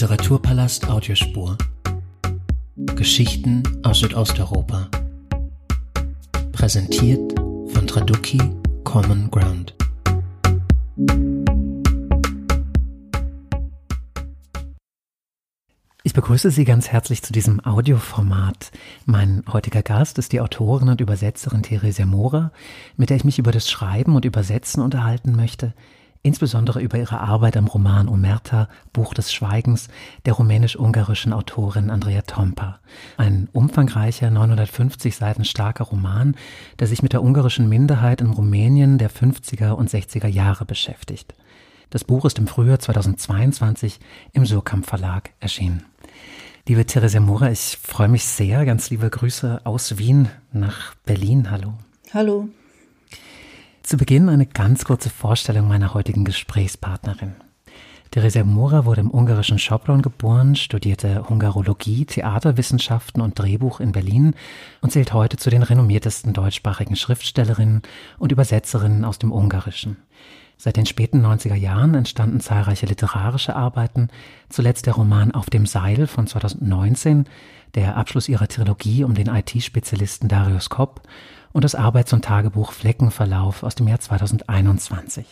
Literaturpalast Audiospur. Geschichten aus Südosteuropa. Präsentiert von Traduki Common Ground. Ich begrüße Sie ganz herzlich zu diesem Audioformat. Mein heutiger Gast ist die Autorin und Übersetzerin Theresia Mora, mit der ich mich über das Schreiben und Übersetzen unterhalten möchte, insbesondere über ihre Arbeit am Roman Omerta, Buch des Schweigens, der rumänisch-ungarischen Autorin Andrea Tompa. Ein umfangreicher, 950 Seiten starker Roman, der sich mit der ungarischen Minderheit in Rumänien der 50er und 60er Jahre beschäftigt. Das Buch ist im Frühjahr 2022 im Surkamp Verlag erschienen. Liebe Theresa Mora, ich freue mich sehr. Ganz liebe Grüße aus Wien nach Berlin. Hallo. Hallo. Zu Beginn eine ganz kurze Vorstellung meiner heutigen Gesprächspartnerin. Theresa Mora wurde im ungarischen Sopron geboren, studierte Hungarologie, Theaterwissenschaften und Drehbuch in Berlin und zählt heute zu den renommiertesten deutschsprachigen Schriftstellerinnen und Übersetzerinnen aus dem Ungarischen. Seit den späten 90er Jahren entstanden zahlreiche literarische Arbeiten, zuletzt der Roman Auf dem Seil von 2019, der Abschluss ihrer Trilogie um den IT-Spezialisten Darius Kopp und das Arbeits- und Tagebuch Fleckenverlauf aus dem Jahr 2021.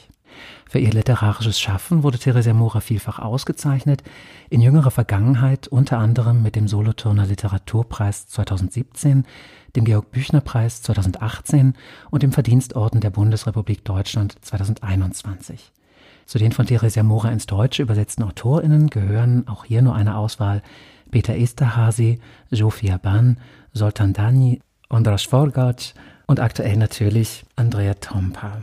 Für ihr literarisches Schaffen wurde Theresia Mora vielfach ausgezeichnet, in jüngerer Vergangenheit unter anderem mit dem Solothurner Literaturpreis 2017, dem Georg-Büchner-Preis 2018 und dem Verdienstorden der Bundesrepublik Deutschland 2021. Zu den von Theresia Mora ins Deutsche übersetzten AutorInnen gehören auch hier nur eine Auswahl Peter Esterhazy, Sofia Ban, Soltan Dani, Andras Forgac und aktuell natürlich Andrea Tompa.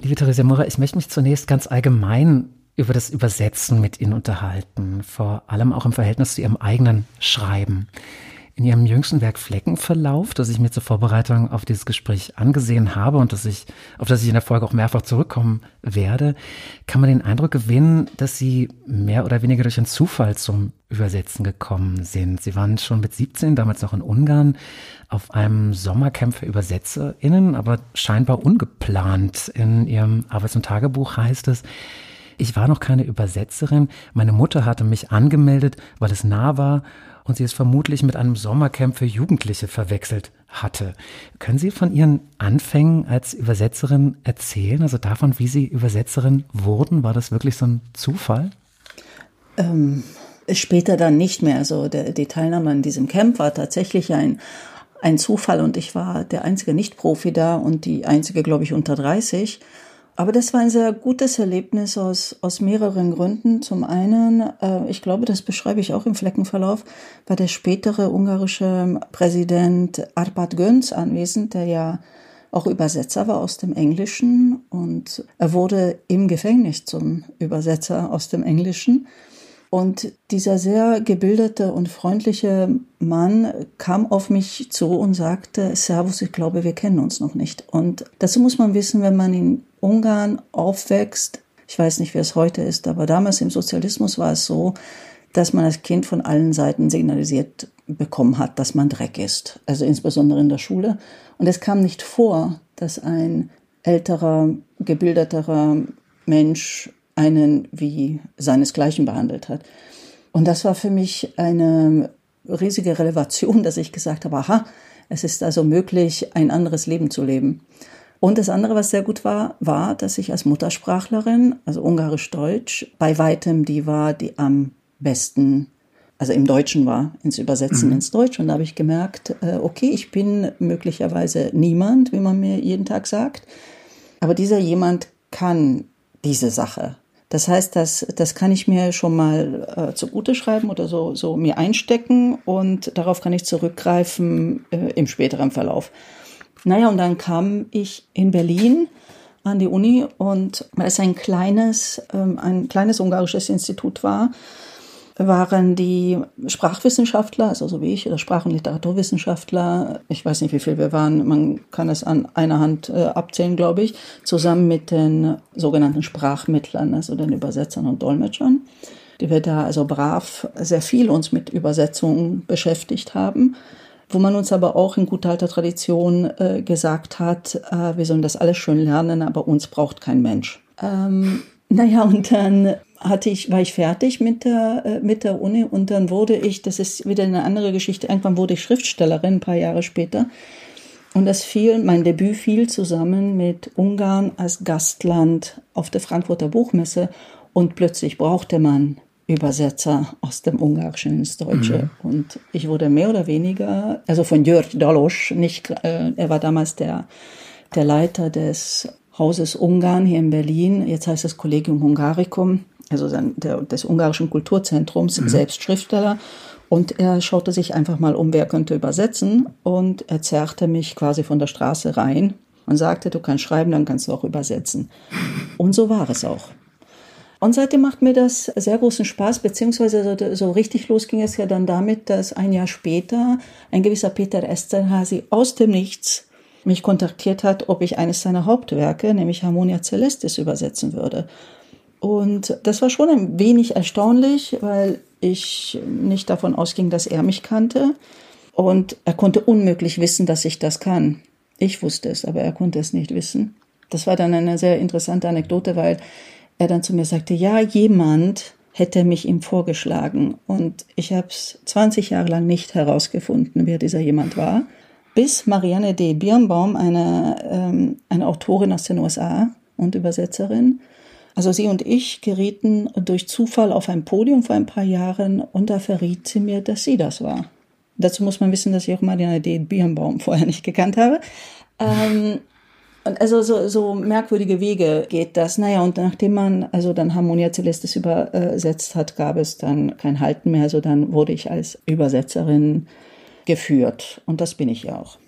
Liebe Theresia Mora, ich möchte mich zunächst ganz allgemein über das Übersetzen mit Ihnen unterhalten, vor allem auch im Verhältnis zu Ihrem eigenen Schreiben. In Ihrem jüngsten Werk Fleckenverlauf, das ich mir zur Vorbereitung auf dieses Gespräch angesehen habe und das ich, auf das ich in der Folge auch mehrfach zurückkommen werde, kann man den Eindruck gewinnen, dass Sie mehr oder weniger durch einen Zufall zum Übersetzen gekommen sind. Sie waren schon mit 17, damals noch in Ungarn, auf einem Sommercamp für ÜbersetzerInnen, aber scheinbar ungeplant. In Ihrem Arbeits- und Tagebuch heißt es, ich war noch keine Übersetzerin. Meine Mutter hatte mich angemeldet, weil es nah war und sie es vermutlich mit einem Sommercamp für Jugendliche verwechselt hatte. Können Sie von Ihren Anfängen als Übersetzerin erzählen, also davon, wie Sie Übersetzerin wurden? War das wirklich so ein Zufall? Ähm, später dann nicht mehr. Also der, die Teilnahme an diesem Camp war tatsächlich ein, ein Zufall und ich war der einzige Nicht-Profi da und die einzige, glaube ich, unter 30. Aber das war ein sehr gutes Erlebnis aus, aus mehreren Gründen. Zum einen, äh, ich glaube, das beschreibe ich auch im Fleckenverlauf, war der spätere ungarische Präsident Arpad Göns anwesend, der ja auch Übersetzer war aus dem Englischen und er wurde im Gefängnis zum Übersetzer aus dem Englischen. Und dieser sehr gebildete und freundliche Mann kam auf mich zu und sagte, Servus, ich glaube, wir kennen uns noch nicht. Und dazu muss man wissen, wenn man in Ungarn aufwächst, ich weiß nicht, wie es heute ist, aber damals im Sozialismus war es so, dass man als Kind von allen Seiten signalisiert bekommen hat, dass man Dreck ist. Also insbesondere in der Schule. Und es kam nicht vor, dass ein älterer, gebildeterer Mensch einen wie seinesgleichen behandelt hat. Und das war für mich eine riesige Relevation, dass ich gesagt habe, aha, es ist also möglich, ein anderes Leben zu leben. Und das andere, was sehr gut war, war, dass ich als Muttersprachlerin, also Ungarisch-Deutsch, bei weitem die war, die am besten, also im Deutschen war, ins Übersetzen mhm. ins Deutsch. Und da habe ich gemerkt, äh, okay, ich bin möglicherweise niemand, wie man mir jeden Tag sagt, aber dieser jemand kann diese Sache. Das heißt, das, das kann ich mir schon mal äh, zugute schreiben oder so, so mir einstecken und darauf kann ich zurückgreifen äh, im späteren Verlauf. Naja, und dann kam ich in Berlin an die Uni und weil es ein kleines, ähm, ein kleines ungarisches Institut war, waren die Sprachwissenschaftler, also so wie ich, oder Sprach- und Literaturwissenschaftler, ich weiß nicht, wie viel wir waren, man kann es an einer Hand äh, abzählen, glaube ich, zusammen mit den sogenannten Sprachmittlern, also den Übersetzern und Dolmetschern, die wir da also brav sehr viel uns mit Übersetzungen beschäftigt haben wo man uns aber auch in guter alter Tradition äh, gesagt hat, äh, wir sollen das alles schön lernen, aber uns braucht kein Mensch. Ähm, naja, und dann hatte ich, war ich fertig mit der, äh, mit der Uni und dann wurde ich, das ist wieder eine andere Geschichte, irgendwann wurde ich Schriftstellerin, ein paar Jahre später. Und das fiel, mein Debüt fiel zusammen mit Ungarn als Gastland auf der Frankfurter Buchmesse und plötzlich brauchte man Übersetzer aus dem Ungarischen ins Deutsche. Mhm. Und ich wurde mehr oder weniger, also von Jörg Dalos, nicht, äh, er war damals der, der Leiter des Hauses Ungarn hier in Berlin. Jetzt heißt es Collegium Hungaricum, also der, des ungarischen Kulturzentrums, mhm. selbst Schriftsteller. Und er schaute sich einfach mal um, wer könnte übersetzen. Und er zerrte mich quasi von der Straße rein und sagte, du kannst schreiben, dann kannst du auch übersetzen. Und so war es auch. Und seitdem macht mir das sehr großen Spaß, beziehungsweise so, so richtig los ging es ja dann damit, dass ein Jahr später ein gewisser Peter Esterhazy aus dem Nichts mich kontaktiert hat, ob ich eines seiner Hauptwerke, nämlich Harmonia Celestis, übersetzen würde. Und das war schon ein wenig erstaunlich, weil ich nicht davon ausging, dass er mich kannte. Und er konnte unmöglich wissen, dass ich das kann. Ich wusste es, aber er konnte es nicht wissen. Das war dann eine sehr interessante Anekdote, weil er dann zu mir sagte, ja, jemand hätte mich ihm vorgeschlagen. Und ich habe es 20 Jahre lang nicht herausgefunden, wer dieser jemand war. Bis Marianne D. Birnbaum, eine, ähm, eine Autorin aus den USA und Übersetzerin, also sie und ich gerieten durch Zufall auf ein Podium vor ein paar Jahren und da verriet sie mir, dass sie das war. Dazu muss man wissen, dass ich auch Marianne D. Birnbaum vorher nicht gekannt habe. Ähm, und also so, so merkwürdige Wege geht das. Naja, und nachdem man also dann Harmonia Celestis übersetzt hat, gab es dann kein Halten mehr. Also dann wurde ich als Übersetzerin geführt. Und das bin ich ja auch.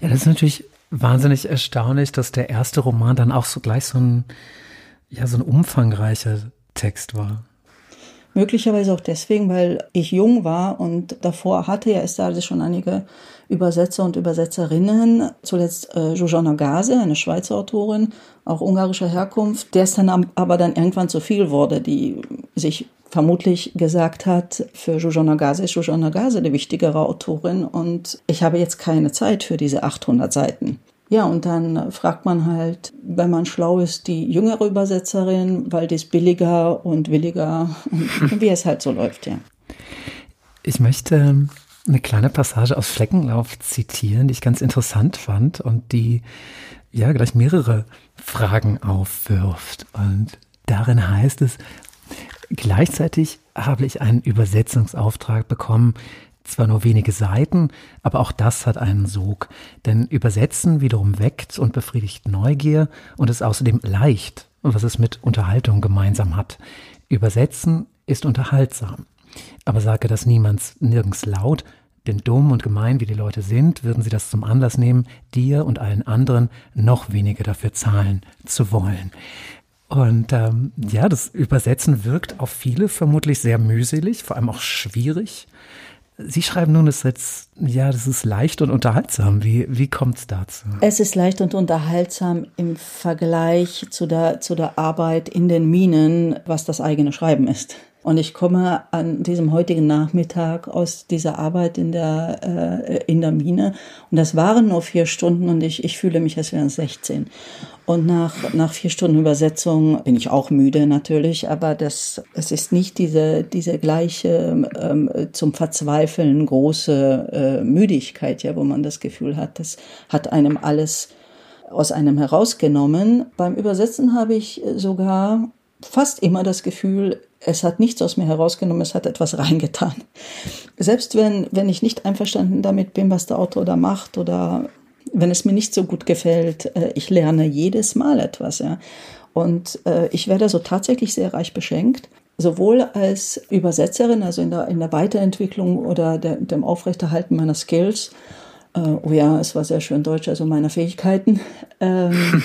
Ja, das ist natürlich wahnsinnig erstaunlich, dass der erste Roman dann auch so gleich so ein ja so ein umfangreicher Text war. Möglicherweise auch deswegen, weil ich jung war und davor hatte ja es da schon einige Übersetzer und Übersetzerinnen. Zuletzt äh, Jojana Gase, eine Schweizer Autorin, auch ungarischer Herkunft, der es dann aber dann irgendwann zu viel wurde, die sich vermutlich gesagt hat, für Jojana Gase ist Jojana Gase die wichtigere Autorin und ich habe jetzt keine Zeit für diese 800 Seiten. Ja, und dann fragt man halt, wenn man schlau ist, die jüngere Übersetzerin, weil die ist billiger und williger und wie es halt so läuft, ja. Ich möchte eine kleine Passage aus Fleckenlauf zitieren, die ich ganz interessant fand und die ja gleich mehrere Fragen aufwirft. Und darin heißt es, gleichzeitig habe ich einen Übersetzungsauftrag bekommen, zwar nur wenige Seiten, aber auch das hat einen Sog. Denn Übersetzen wiederum weckt und befriedigt Neugier und ist außerdem leicht, was es mit Unterhaltung gemeinsam hat. Übersetzen ist unterhaltsam. Aber sage das niemands nirgends laut, denn dumm und gemein wie die Leute sind, würden sie das zum Anlass nehmen, dir und allen anderen noch weniger dafür zahlen zu wollen. Und ähm, ja, das Übersetzen wirkt auf viele vermutlich sehr mühselig, vor allem auch schwierig. Sie schreiben nun, es jetzt, ja, das ist leicht und unterhaltsam. Wie, wie kommt es dazu? Es ist leicht und unterhaltsam im Vergleich zu der, zu der Arbeit in den Minen, was das eigene Schreiben ist. Und ich komme an diesem heutigen Nachmittag aus dieser Arbeit in der, äh, in der Mine. Und das waren nur vier Stunden und ich, ich fühle mich, als wären es 16. Und nach, nach vier Stunden Übersetzung bin ich auch müde natürlich, aber das, es ist nicht diese, diese gleiche ähm, zum Verzweifeln große äh, Müdigkeit, ja, wo man das Gefühl hat, das hat einem alles aus einem herausgenommen. Beim Übersetzen habe ich sogar fast immer das Gefühl, es hat nichts aus mir herausgenommen, es hat etwas reingetan. Selbst wenn, wenn ich nicht einverstanden damit bin, was der Autor da macht oder wenn es mir nicht so gut gefällt, äh, ich lerne jedes Mal etwas. Ja. Und äh, ich werde so tatsächlich sehr reich beschenkt, sowohl als Übersetzerin, also in der, in der Weiterentwicklung oder der, dem Aufrechterhalten meiner Skills. Äh, oh ja, es war sehr schön Deutsch, also meiner Fähigkeiten. Ähm,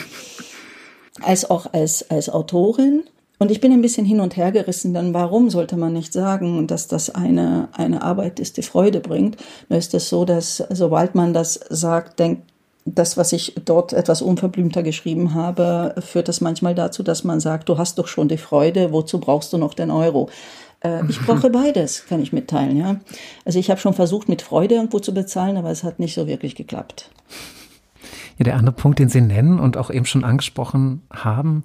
als auch als, als Autorin und ich bin ein bisschen hin und her gerissen, denn warum sollte man nicht sagen, dass das eine, eine Arbeit ist, die Freude bringt? Nur ist es so, dass sobald man das sagt, denkt, das, was ich dort etwas unverblümter geschrieben habe, führt das manchmal dazu, dass man sagt, du hast doch schon die Freude, wozu brauchst du noch den Euro? Äh, ich brauche beides, kann ich mitteilen, ja. Also ich habe schon versucht, mit Freude irgendwo zu bezahlen, aber es hat nicht so wirklich geklappt. Ja, der andere Punkt, den Sie nennen und auch eben schon angesprochen haben,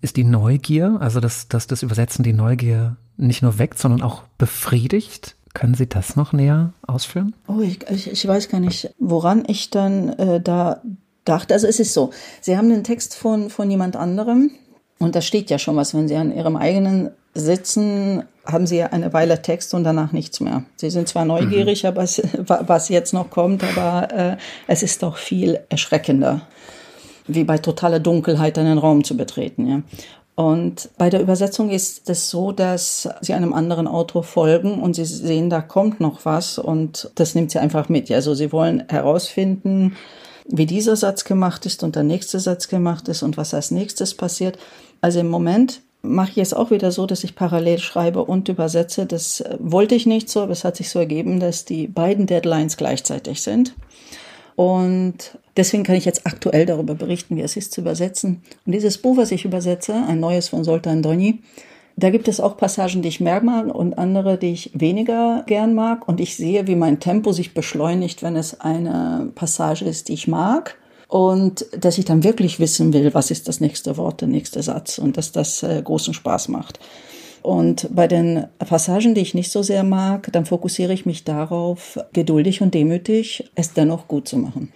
ist die Neugier, also dass, dass das Übersetzen die Neugier nicht nur weckt, sondern auch befriedigt. Können Sie das noch näher ausführen? Oh, ich, ich, ich weiß gar nicht, woran ich dann äh, da dachte. Also es ist so, Sie haben den Text von, von jemand anderem und da steht ja schon was, wenn Sie an Ihrem eigenen sitzen, haben Sie eine Weile Text und danach nichts mehr. Sie sind zwar neugierig, mhm. aber es, was jetzt noch kommt, aber äh, es ist doch viel erschreckender, wie bei totaler Dunkelheit einen Raum zu betreten. Ja. Und bei der Übersetzung ist es so, dass sie einem anderen Autor folgen und sie sehen, da kommt noch was und das nimmt sie einfach mit. Also sie wollen herausfinden, wie dieser Satz gemacht ist und der nächste Satz gemacht ist und was als nächstes passiert. Also im Moment mache ich es auch wieder so, dass ich parallel schreibe und übersetze. Das wollte ich nicht so, aber es hat sich so ergeben, dass die beiden Deadlines gleichzeitig sind. Und deswegen kann ich jetzt aktuell darüber berichten, wie es ist zu übersetzen. Und dieses Buch, was ich übersetze, ein neues von Soltan Doni, da gibt es auch Passagen, die ich mehr mag und andere, die ich weniger gern mag. Und ich sehe, wie mein Tempo sich beschleunigt, wenn es eine Passage ist, die ich mag. Und dass ich dann wirklich wissen will, was ist das nächste Wort, der nächste Satz. Und dass das äh, großen Spaß macht. Und bei den Passagen, die ich nicht so sehr mag, dann fokussiere ich mich darauf, geduldig und demütig es dennoch gut zu machen.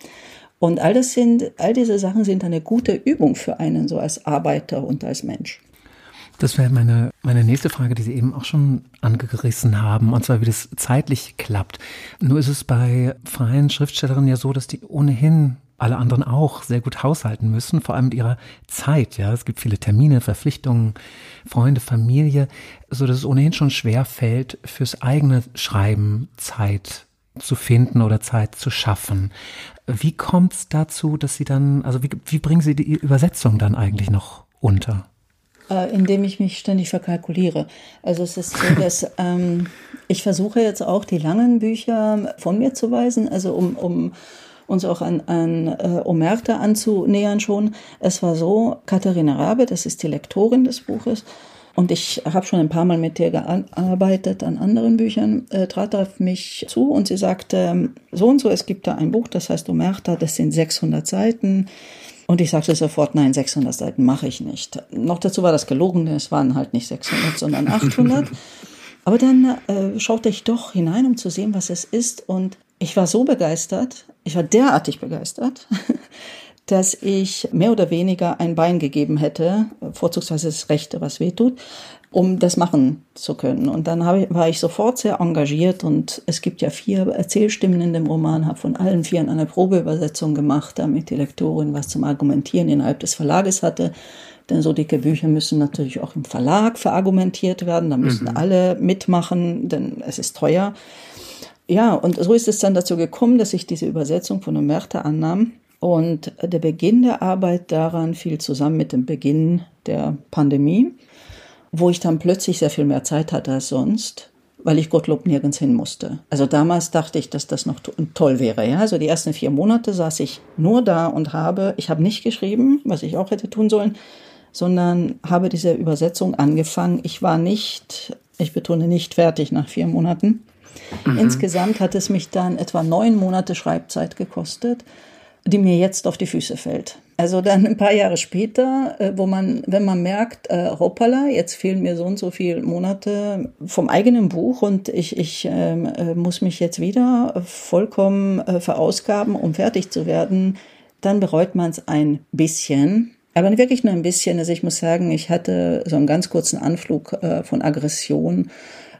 Und all das sind, all diese Sachen sind eine gute Übung für einen so als Arbeiter und als Mensch. Das wäre meine, meine nächste Frage, die Sie eben auch schon angerissen haben, und zwar wie das zeitlich klappt. Nur ist es bei freien Schriftstellerinnen ja so, dass die ohnehin alle anderen auch sehr gut haushalten müssen, vor allem mit ihrer Zeit. Ja, es gibt viele Termine, Verpflichtungen, Freunde, Familie, so dass es ohnehin schon schwer fällt, fürs eigene Schreiben Zeit zu finden oder Zeit zu schaffen. Wie kommt es dazu, dass Sie dann, also wie, wie bringen Sie die Übersetzung dann eigentlich noch unter? Äh, indem ich mich ständig verkalkuliere. Also es ist so, dass ähm, ich versuche jetzt auch die langen Bücher von mir zu weisen, also um, um uns auch an, an äh, Omerta anzunähern schon. Es war so, Katharina Rabe, das ist die Lektorin des Buches, und ich habe schon ein paar Mal mit ihr gearbeitet an anderen Büchern, äh, trat auf mich zu und sie sagte, so und so, es gibt da ein Buch, das heißt Omerta, das sind 600 Seiten. Und ich sagte sofort, nein, 600 Seiten mache ich nicht. Noch dazu war das gelogen, es waren halt nicht 600, sondern 800. Aber dann äh, schaute ich doch hinein, um zu sehen, was es ist. Und ich war so begeistert, ich war derartig begeistert, dass ich mehr oder weniger ein Bein gegeben hätte, vorzugsweise das Rechte, was weh tut, um das machen zu können. Und dann ich, war ich sofort sehr engagiert und es gibt ja vier Erzählstimmen in dem Roman, habe von allen vier eine Probeübersetzung gemacht, damit die Lektorin was zum Argumentieren innerhalb des Verlages hatte. Denn so dicke Bücher müssen natürlich auch im Verlag verargumentiert werden, da müssen mhm. alle mitmachen, denn es ist teuer ja, und so ist es dann dazu gekommen, dass ich diese Übersetzung von Omerta annahm. Und der Beginn der Arbeit daran fiel zusammen mit dem Beginn der Pandemie, wo ich dann plötzlich sehr viel mehr Zeit hatte als sonst, weil ich Gottlob nirgends hin musste. Also damals dachte ich, dass das noch toll wäre. Ja, also die ersten vier Monate saß ich nur da und habe, ich habe nicht geschrieben, was ich auch hätte tun sollen, sondern habe diese Übersetzung angefangen. Ich war nicht, ich betone nicht fertig nach vier Monaten, Mhm. Insgesamt hat es mich dann etwa neun Monate Schreibzeit gekostet, die mir jetzt auf die Füße fällt. Also dann ein paar Jahre später, äh, wo man, wenn man merkt, äh, hoppala, jetzt fehlen mir so und so viele Monate vom eigenen Buch und ich, ich ähm, äh, muss mich jetzt wieder vollkommen äh, verausgaben, um fertig zu werden, dann bereut man es ein bisschen. Aber wirklich nur ein bisschen. Also ich muss sagen, ich hatte so einen ganz kurzen Anflug äh, von Aggression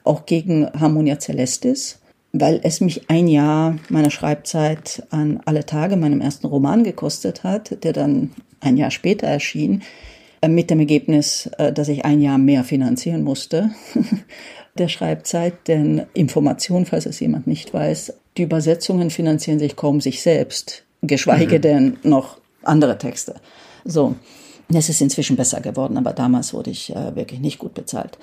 auch gegen Harmonia Celestis, weil es mich ein Jahr meiner Schreibzeit an alle Tage meinem ersten Roman gekostet hat, der dann ein Jahr später erschien, äh, mit dem Ergebnis, äh, dass ich ein Jahr mehr finanzieren musste der Schreibzeit, denn Information, falls es jemand nicht weiß, die Übersetzungen finanzieren sich kaum sich selbst, geschweige mhm. denn noch andere Texte. So, es ist inzwischen besser geworden, aber damals wurde ich äh, wirklich nicht gut bezahlt.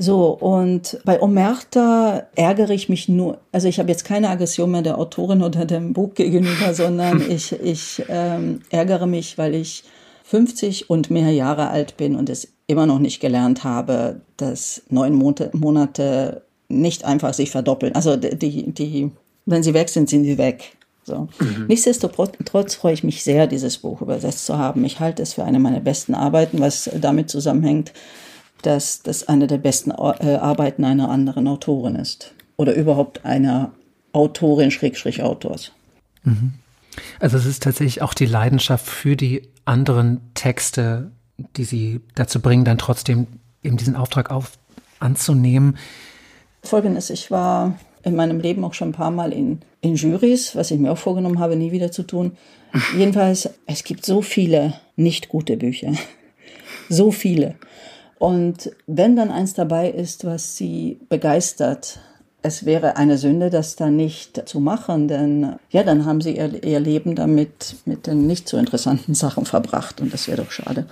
So, und bei Omerta ärgere ich mich nur, also ich habe jetzt keine Aggression mehr der Autorin oder dem Buch gegenüber, sondern ich, ich ähm, ärgere mich, weil ich 50 und mehr Jahre alt bin und es immer noch nicht gelernt habe, dass neun Monate nicht einfach sich verdoppeln. Also die, die, wenn sie weg sind, sind sie weg. So. Mhm. Nichtsdestotrotz freue ich mich sehr, dieses Buch übersetzt zu haben. Ich halte es für eine meiner besten Arbeiten, was damit zusammenhängt, dass das eine der besten äh, Arbeiten einer anderen Autorin ist. Oder überhaupt einer Autorin, Schrägstrich Autors. Mhm. Also es ist tatsächlich auch die Leidenschaft für die anderen Texte, die sie dazu bringen, dann trotzdem eben diesen Auftrag auf anzunehmen. Folgendes, ich war in meinem Leben auch schon ein paar Mal in, in Jurys, was ich mir auch vorgenommen habe, nie wieder zu tun. Jedenfalls, es gibt so viele nicht gute Bücher. so viele. Und wenn dann eins dabei ist, was sie begeistert, es wäre eine Sünde, das dann nicht zu machen, denn ja, dann haben sie ihr, ihr Leben damit mit den nicht so interessanten Sachen verbracht und das wäre doch schade.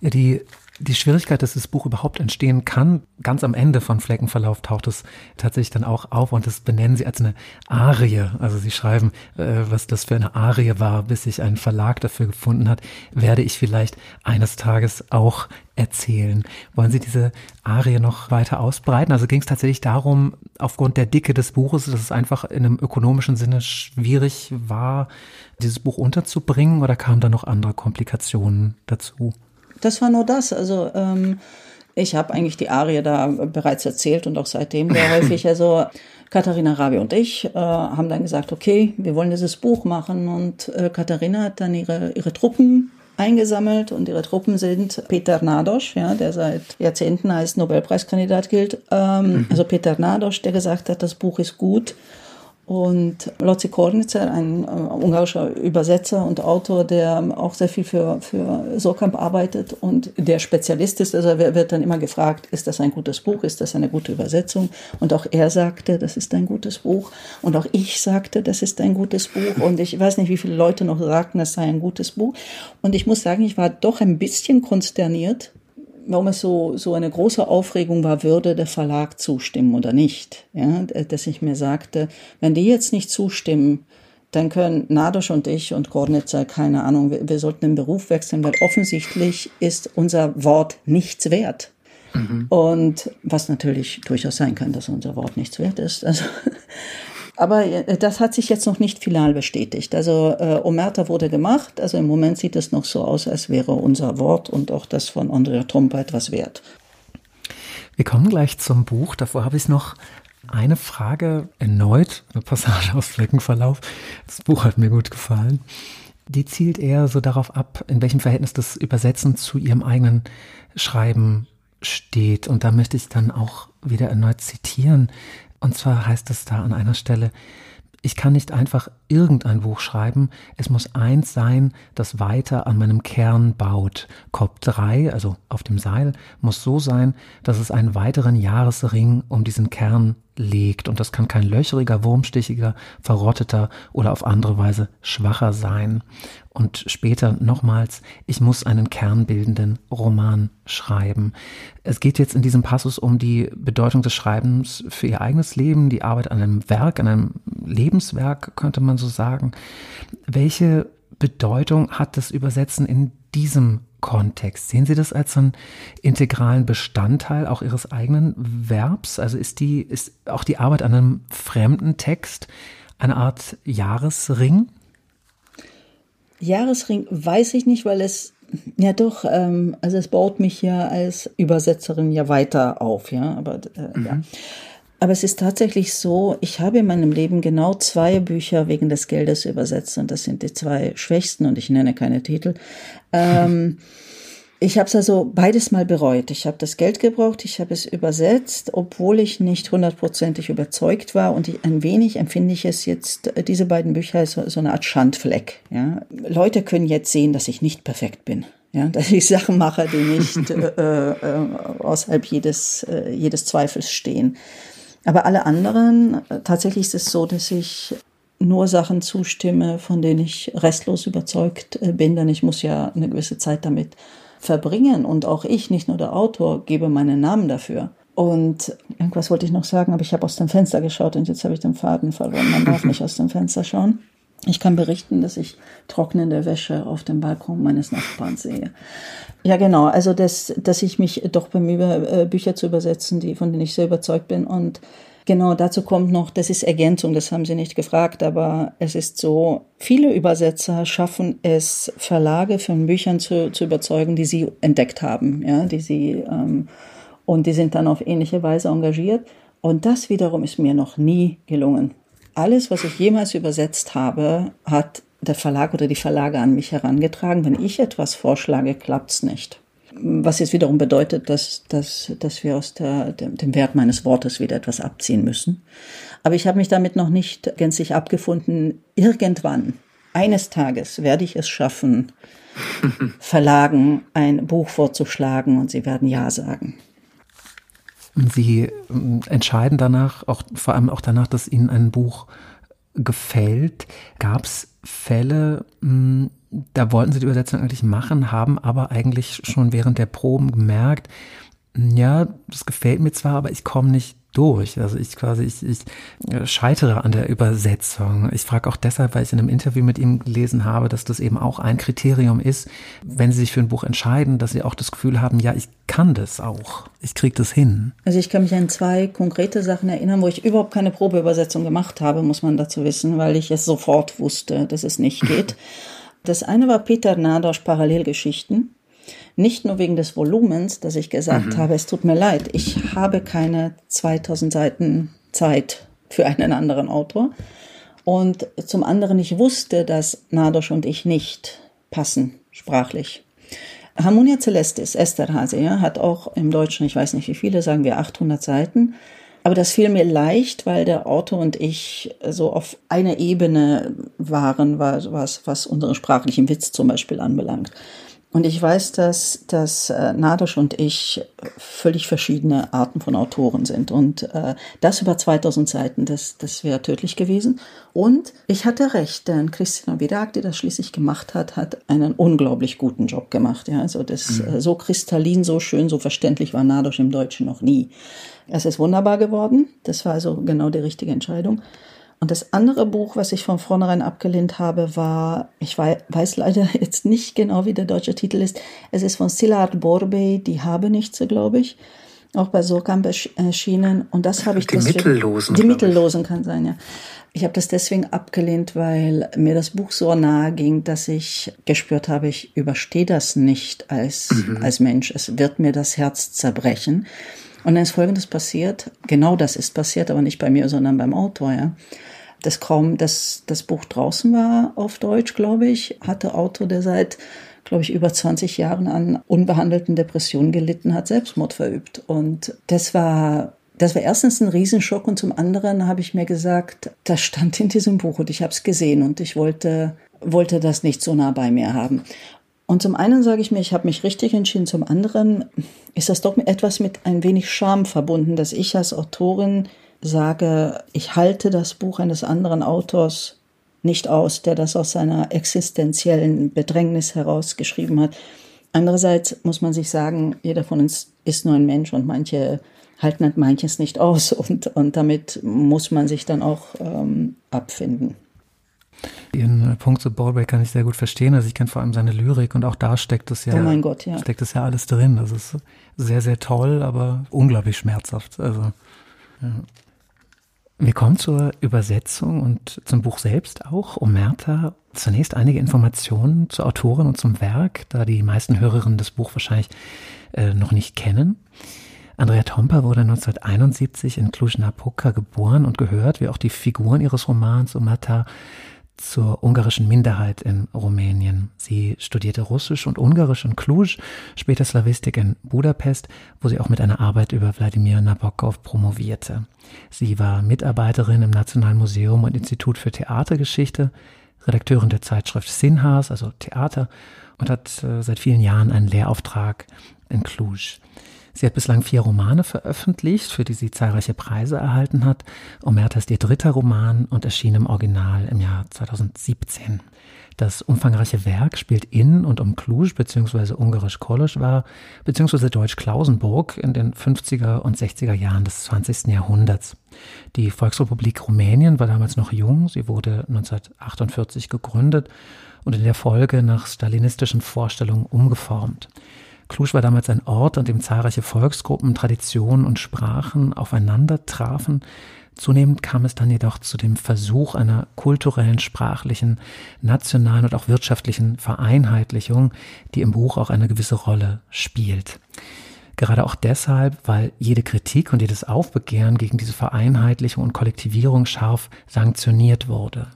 Die die Schwierigkeit, dass das Buch überhaupt entstehen kann, ganz am Ende von Fleckenverlauf taucht es tatsächlich dann auch auf und das benennen sie als eine Arie. Also sie schreiben, äh, was das für eine Arie war, bis sich ein Verlag dafür gefunden hat, werde ich vielleicht eines Tages auch erzählen. Wollen Sie diese Arie noch weiter ausbreiten? Also ging es tatsächlich darum, aufgrund der Dicke des Buches, dass es einfach in einem ökonomischen Sinne schwierig war, dieses Buch unterzubringen oder kamen da noch andere Komplikationen dazu? Das war nur das. Also ähm, ich habe eigentlich die Arie da bereits erzählt und auch seitdem sehr häufig. Also Katharina Rabi und ich äh, haben dann gesagt, okay, wir wollen dieses Buch machen. Und äh, Katharina hat dann ihre, ihre Truppen eingesammelt und ihre Truppen sind Peter Nadosch, ja, der seit Jahrzehnten als Nobelpreiskandidat gilt. Ähm, mhm. Also Peter Nadosch, der gesagt hat, das Buch ist gut und Lotzi Kornitzer, ein äh, ungarischer Übersetzer und Autor, der auch sehr viel für, für Sorkamp arbeitet und der Spezialist ist. Also er wird dann immer gefragt, ist das ein gutes Buch, ist das eine gute Übersetzung? Und auch er sagte, das ist ein gutes Buch. Und auch ich sagte, das ist ein gutes Buch. Und ich weiß nicht, wie viele Leute noch sagten, das sei ein gutes Buch. Und ich muss sagen, ich war doch ein bisschen konsterniert, warum es so, so eine große Aufregung war, würde der Verlag zustimmen oder nicht. Ja, dass ich mir sagte, wenn die jetzt nicht zustimmen, dann können Nadosch und ich und Gornitzer, keine Ahnung, wir, wir sollten den Beruf wechseln, weil offensichtlich ist unser Wort nichts wert. Mhm. Und was natürlich durchaus sein kann, dass unser Wort nichts wert ist. Also, aber äh, das hat sich jetzt noch nicht final bestätigt. Also äh, Omerta wurde gemacht. Also im Moment sieht es noch so aus, als wäre unser Wort und auch das von Andrea Trompa etwas wert. Wir kommen gleich zum Buch. Davor habe ich noch eine Frage erneut, eine Passage aus Fleckenverlauf. Das Buch hat mir gut gefallen. Die zielt eher so darauf ab, in welchem Verhältnis das Übersetzen zu ihrem eigenen Schreiben steht. Und da möchte ich dann auch wieder erneut zitieren. Und zwar heißt es da an einer Stelle, ich kann nicht einfach irgendein Buch schreiben, es muss eins sein, das weiter an meinem Kern baut. Kop 3, also auf dem Seil, muss so sein, dass es einen weiteren Jahresring um diesen Kern legt. Und das kann kein löcheriger, wurmstichiger, verrotteter oder auf andere Weise schwacher sein. Und später nochmals, ich muss einen kernbildenden Roman schreiben. Es geht jetzt in diesem Passus um die Bedeutung des Schreibens für ihr eigenes Leben, die Arbeit an einem Werk, an einem Lebenswerk, könnte man so sagen. Welche Bedeutung hat das Übersetzen in diesem Kontext? Sehen Sie das als einen integralen Bestandteil auch Ihres eigenen Verbs? Also ist die, ist auch die Arbeit an einem fremden Text eine Art Jahresring? Jahresring weiß ich nicht, weil es ja doch, ähm, also es baut mich ja als Übersetzerin ja weiter auf, ja, aber äh, mhm. ja. Aber es ist tatsächlich so, ich habe in meinem Leben genau zwei Bücher wegen des Geldes übersetzt und das sind die zwei schwächsten und ich nenne keine Titel. Ähm, ich habe es also beides mal bereut. Ich habe das Geld gebraucht, ich habe es übersetzt, obwohl ich nicht hundertprozentig überzeugt war. Und ich, ein wenig empfinde ich es jetzt, äh, diese beiden Bücher als so, so eine Art Schandfleck. Ja? Leute können jetzt sehen, dass ich nicht perfekt bin. Ja, dass ich Sachen mache, die nicht äh, äh, außerhalb jedes, äh, jedes Zweifels stehen. Aber alle anderen, äh, tatsächlich ist es so, dass ich nur Sachen zustimme, von denen ich restlos überzeugt äh, bin, denn ich muss ja eine gewisse Zeit damit verbringen. Und auch ich, nicht nur der Autor, gebe meinen Namen dafür. Und irgendwas wollte ich noch sagen, aber ich habe aus dem Fenster geschaut und jetzt habe ich den Faden verloren. Man darf nicht aus dem Fenster schauen. Ich kann berichten, dass ich trocknende Wäsche auf dem Balkon meines Nachbarn sehe. Ja, genau. Also, dass, dass ich mich doch bemühe, äh, Bücher zu übersetzen, die, von denen ich sehr überzeugt bin. Und Genau, dazu kommt noch, das ist Ergänzung, das haben Sie nicht gefragt, aber es ist so, viele Übersetzer schaffen es, Verlage von Büchern zu, zu überzeugen, die sie entdeckt haben, ja, die sie, ähm, und die sind dann auf ähnliche Weise engagiert. Und das wiederum ist mir noch nie gelungen. Alles, was ich jemals übersetzt habe, hat der Verlag oder die Verlage an mich herangetragen. Wenn ich etwas vorschlage, klappt's nicht. Was jetzt wiederum bedeutet, dass, dass, dass wir aus der, dem, dem Wert meines Wortes wieder etwas abziehen müssen. Aber ich habe mich damit noch nicht gänzlich abgefunden. Irgendwann, eines Tages, werde ich es schaffen, Verlagen ein Buch vorzuschlagen und sie werden Ja sagen. Sie ähm, entscheiden danach, auch vor allem auch danach, dass Ihnen ein Buch gefällt. Gab es Fälle, hm, da wollten Sie die Übersetzung eigentlich machen, haben aber eigentlich schon während der Proben gemerkt, hm, ja, das gefällt mir zwar, aber ich komme nicht durch. Also ich quasi, ich, ich äh, scheitere an der Übersetzung. Ich frage auch deshalb, weil ich in einem Interview mit ihm gelesen habe, dass das eben auch ein Kriterium ist, wenn sie sich für ein Buch entscheiden, dass sie auch das Gefühl haben, ja, ich kann das auch. Ich kriege das hin. Also ich kann mich an zwei konkrete Sachen erinnern, wo ich überhaupt keine Probeübersetzung gemacht habe, muss man dazu wissen, weil ich es sofort wusste, dass es nicht geht. Das eine war Peter Nadosch Parallelgeschichten. Nicht nur wegen des Volumens, dass ich gesagt mhm. habe, es tut mir leid, ich habe keine 2000 Seiten Zeit für einen anderen Autor. Und zum anderen, ich wusste, dass Nadosch und ich nicht passen, sprachlich. Harmonia Celestis, Esterhazy, ja, hat auch im Deutschen, ich weiß nicht wie viele, sagen wir 800 Seiten. Aber das fiel mir leicht, weil der Autor und ich so auf einer Ebene waren, was, was unseren sprachlichen Witz zum Beispiel anbelangt. Und ich weiß, dass, dass äh, Nadosch und ich völlig verschiedene Arten von Autoren sind. Und äh, das über 2000 Seiten, das, das wäre tödlich gewesen. Und ich hatte recht, denn Christina Virak, die das schließlich gemacht hat, hat einen unglaublich guten Job gemacht. Ja, also das mhm. äh, so kristallin, so schön, so verständlich war Nadosch im Deutschen noch nie. Es ist wunderbar geworden. Das war also genau die richtige Entscheidung. Und das andere Buch, was ich von vornherein abgelehnt habe, war, ich weiß leider jetzt nicht genau, wie der deutsche Titel ist. Es ist von Szilard Borbey, Die habe nichts, glaube ich. Auch bei Surkamp erschienen. Und das habe ich Die deswegen, Mittellosen. Die Mittellosen kann sein, ja. Ich habe das deswegen abgelehnt, weil mir das Buch so nahe ging, dass ich gespürt habe, ich überstehe das nicht als, mhm. als Mensch. Es wird mir das Herz zerbrechen. Und dann ist Folgendes passiert. Genau das ist passiert, aber nicht bei mir, sondern beim Autor, ja das kaum, dass das Buch draußen war auf Deutsch, glaube ich, hatte Autor, der seit, glaube ich, über 20 Jahren an unbehandelten Depressionen gelitten hat, Selbstmord verübt. Und das war das war erstens ein Riesenschock und zum anderen habe ich mir gesagt, das stand in diesem Buch und ich habe es gesehen und ich wollte, wollte das nicht so nah bei mir haben. Und zum einen sage ich mir, ich habe mich richtig entschieden, zum anderen ist das doch etwas mit ein wenig Scham verbunden, dass ich als Autorin sage, ich halte das Buch eines anderen Autors nicht aus, der das aus seiner existenziellen Bedrängnis heraus geschrieben hat. Andererseits muss man sich sagen, jeder von uns ist nur ein Mensch und manche halten halt manches nicht aus und, und damit muss man sich dann auch ähm, abfinden. Ihren Punkt zu Baldwin kann ich sehr gut verstehen. Also ich kenne vor allem seine Lyrik und auch da steckt es ja, oh Gott, ja. steckt es ja alles drin. Das ist sehr, sehr toll, aber unglaublich schmerzhaft. Also ja. Wir kommen zur Übersetzung und zum Buch selbst auch. Omerta, zunächst einige Informationen zur Autorin und zum Werk, da die meisten Hörerinnen das Buch wahrscheinlich äh, noch nicht kennen. Andrea Tompa wurde 1971 in Cluj-Napoca geboren und gehört, wie auch die Figuren ihres Romans Omerta, zur ungarischen Minderheit in Rumänien. Sie studierte Russisch und Ungarisch in Cluj, später Slawistik in Budapest, wo sie auch mit einer Arbeit über Wladimir Nabokov promovierte. Sie war Mitarbeiterin im Nationalen Museum und Institut für Theatergeschichte, Redakteurin der Zeitschrift Sinhas, also Theater, und hat äh, seit vielen Jahren einen Lehrauftrag in Cluj. Sie hat bislang vier Romane veröffentlicht, für die sie zahlreiche Preise erhalten hat. Omerta ist ihr dritter Roman und erschien im Original im Jahr 2017. Das umfangreiche Werk spielt in und um Cluj bzw. ungarisch Koloschwar bzw. Deutsch Klausenburg in den 50er und 60er Jahren des 20. Jahrhunderts. Die Volksrepublik Rumänien war damals noch jung, sie wurde 1948 gegründet und in der Folge nach stalinistischen Vorstellungen umgeformt. Cluj war damals ein Ort, an dem zahlreiche Volksgruppen, Traditionen und Sprachen aufeinander trafen. Zunehmend kam es dann jedoch zu dem Versuch einer kulturellen, sprachlichen, nationalen und auch wirtschaftlichen Vereinheitlichung, die im Buch auch eine gewisse Rolle spielt. Gerade auch deshalb, weil jede Kritik und jedes Aufbegehren gegen diese Vereinheitlichung und Kollektivierung scharf sanktioniert wurde.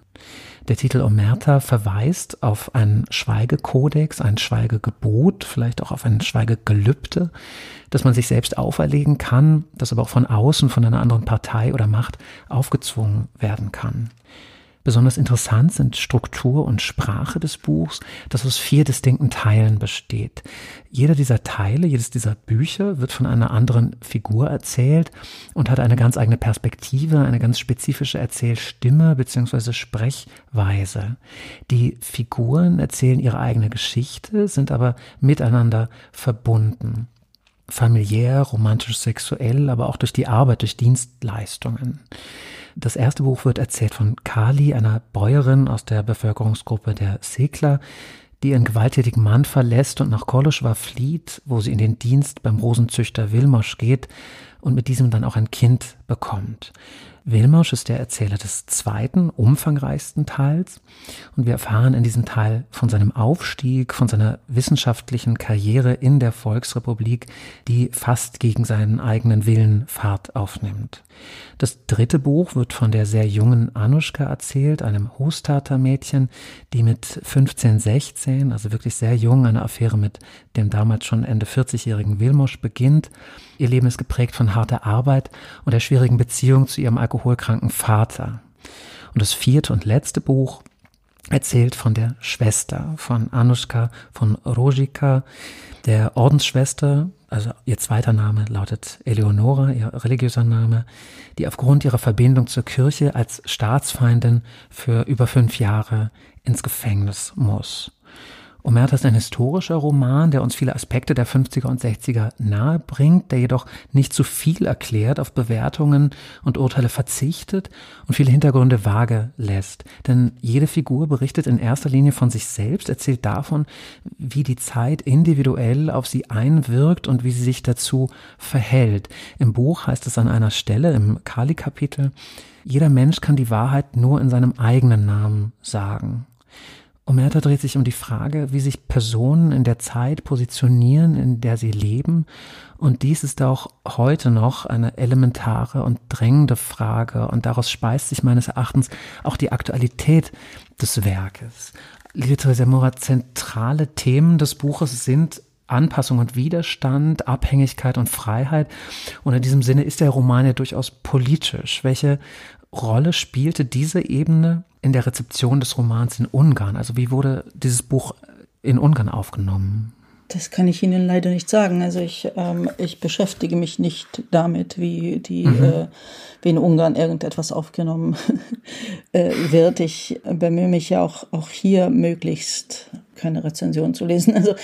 Der Titel Omerta verweist auf einen Schweigekodex, ein Schweigegebot, vielleicht auch auf ein Schweigegelübde, das man sich selbst auferlegen kann, das aber auch von außen, von einer anderen Partei oder Macht aufgezwungen werden kann. Besonders interessant sind Struktur und Sprache des Buchs, das aus vier distinkten Teilen besteht. Jeder dieser Teile, jedes dieser Bücher wird von einer anderen Figur erzählt und hat eine ganz eigene Perspektive, eine ganz spezifische Erzählstimme bzw. Sprechweise. Die Figuren erzählen ihre eigene Geschichte, sind aber miteinander verbunden familiär, romantisch, sexuell, aber auch durch die Arbeit, durch Dienstleistungen. Das erste Buch wird erzählt von Kali, einer Bäuerin aus der Bevölkerungsgruppe der Sekler, die ihren gewalttätigen Mann verlässt und nach Koloschwa flieht, wo sie in den Dienst beim Rosenzüchter Wilmosch geht und mit diesem dann auch ein Kind bekommt. Wilmosch ist der Erzähler des zweiten, umfangreichsten Teils und wir erfahren in diesem Teil von seinem Aufstieg, von seiner wissenschaftlichen Karriere in der Volksrepublik, die fast gegen seinen eigenen Willen Fahrt aufnimmt. Das dritte Buch wird von der sehr jungen Anushka erzählt, einem Hostater-Mädchen, die mit 15, 16, also wirklich sehr jung, eine Affäre mit dem damals schon Ende 40-jährigen Wilmosch beginnt. Ihr Leben ist geprägt von harter Arbeit und der schwierigen Beziehung zu ihrem alkoholkranken Vater. Und das vierte und letzte Buch erzählt von der Schwester, von Anushka, von Rojika, der Ordensschwester, also ihr zweiter Name lautet Eleonora, ihr religiöser Name, die aufgrund ihrer Verbindung zur Kirche als Staatsfeindin für über fünf Jahre ins Gefängnis muss. Omerta ist ein historischer Roman, der uns viele Aspekte der 50er und 60er nahe bringt, der jedoch nicht zu viel erklärt, auf Bewertungen und Urteile verzichtet und viele Hintergründe vage lässt. Denn jede Figur berichtet in erster Linie von sich selbst, erzählt davon, wie die Zeit individuell auf sie einwirkt und wie sie sich dazu verhält. Im Buch heißt es an einer Stelle, im Kali-Kapitel, jeder Mensch kann die Wahrheit nur in seinem eigenen Namen sagen. Omerta dreht sich um die Frage, wie sich Personen in der Zeit positionieren, in der sie leben. Und dies ist auch heute noch eine elementare und drängende Frage. Und daraus speist sich meines Erachtens auch die Aktualität des Werkes. Liebe Teresa Mora, zentrale Themen des Buches sind Anpassung und Widerstand, Abhängigkeit und Freiheit. Und in diesem Sinne ist der Roman ja durchaus politisch. Welche Rolle spielte diese Ebene in der Rezeption des Romans in Ungarn? Also wie wurde dieses Buch in Ungarn aufgenommen? Das kann ich Ihnen leider nicht sagen. Also ich, ähm, ich beschäftige mich nicht damit, wie die, mhm. äh, wie in Ungarn irgendetwas aufgenommen äh, wird. Ich bemühe mich ja auch, auch hier möglichst keine Rezension zu lesen. Also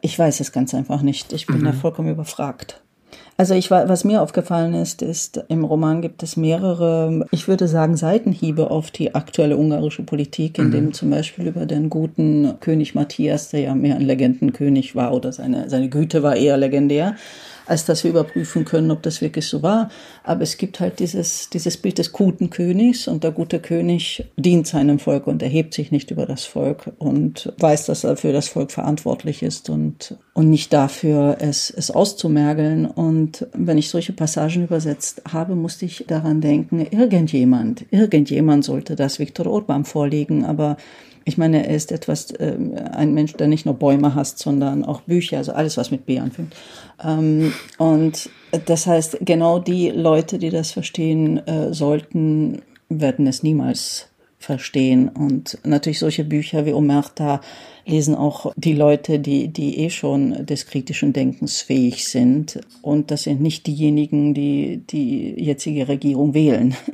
ich weiß es ganz einfach nicht. Ich bin mhm. da vollkommen überfragt. Also ich war, was mir aufgefallen ist, ist, im Roman gibt es mehrere, ich würde sagen, Seitenhiebe auf die aktuelle ungarische Politik, in mhm. dem zum Beispiel über den guten König Matthias, der ja mehr ein Legendenkönig war oder seine, seine Güte war eher legendär, als dass wir überprüfen können, ob das wirklich so war. Aber es gibt halt dieses, dieses Bild des guten Königs und der gute König dient seinem Volk und erhebt sich nicht über das Volk und weiß, dass er für das Volk verantwortlich ist und, und nicht dafür, es, es auszumergeln. Und wenn ich solche Passagen übersetzt habe, musste ich daran denken, irgendjemand, irgendjemand sollte das Viktor Orban vorlegen, aber ich meine, er ist etwas, äh, ein Mensch, der nicht nur Bäume hasst, sondern auch Bücher, also alles, was mit B anfängt. Ähm, und das heißt, genau die Leute, die das verstehen äh, sollten, werden es niemals verstehen. Und natürlich solche Bücher wie Omerta lesen auch die Leute, die, die eh schon des kritischen Denkens fähig sind. Und das sind nicht diejenigen, die die jetzige Regierung wählen.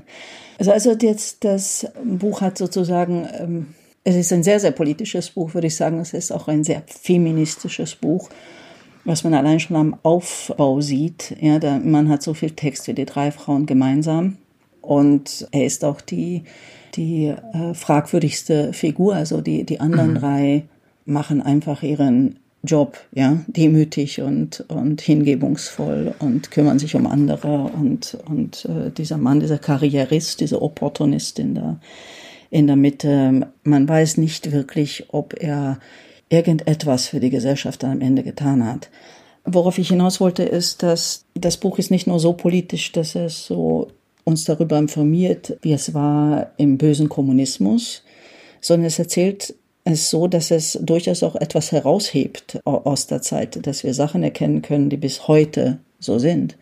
Also, also jetzt das Buch hat sozusagen ähm, es ist ein sehr, sehr politisches Buch, würde ich sagen. Es ist auch ein sehr feministisches Buch, was man allein schon am Aufbau sieht. Ja, der Mann hat so viel Text wie die drei Frauen gemeinsam. Und er ist auch die, die äh, fragwürdigste Figur. Also die, die anderen mhm. drei machen einfach ihren Job, ja, demütig und, und hingebungsvoll und kümmern sich um andere und, und äh, dieser Mann, dieser Karrierist, dieser Opportunist in der, in der Mitte, man weiß nicht wirklich, ob er irgendetwas für die Gesellschaft am Ende getan hat. Worauf ich hinaus wollte, ist, dass das Buch ist nicht nur so politisch, dass es so uns darüber informiert, wie es war im bösen Kommunismus, sondern es erzählt es so, dass es durchaus auch etwas heraushebt aus der Zeit, dass wir Sachen erkennen können, die bis heute so sind.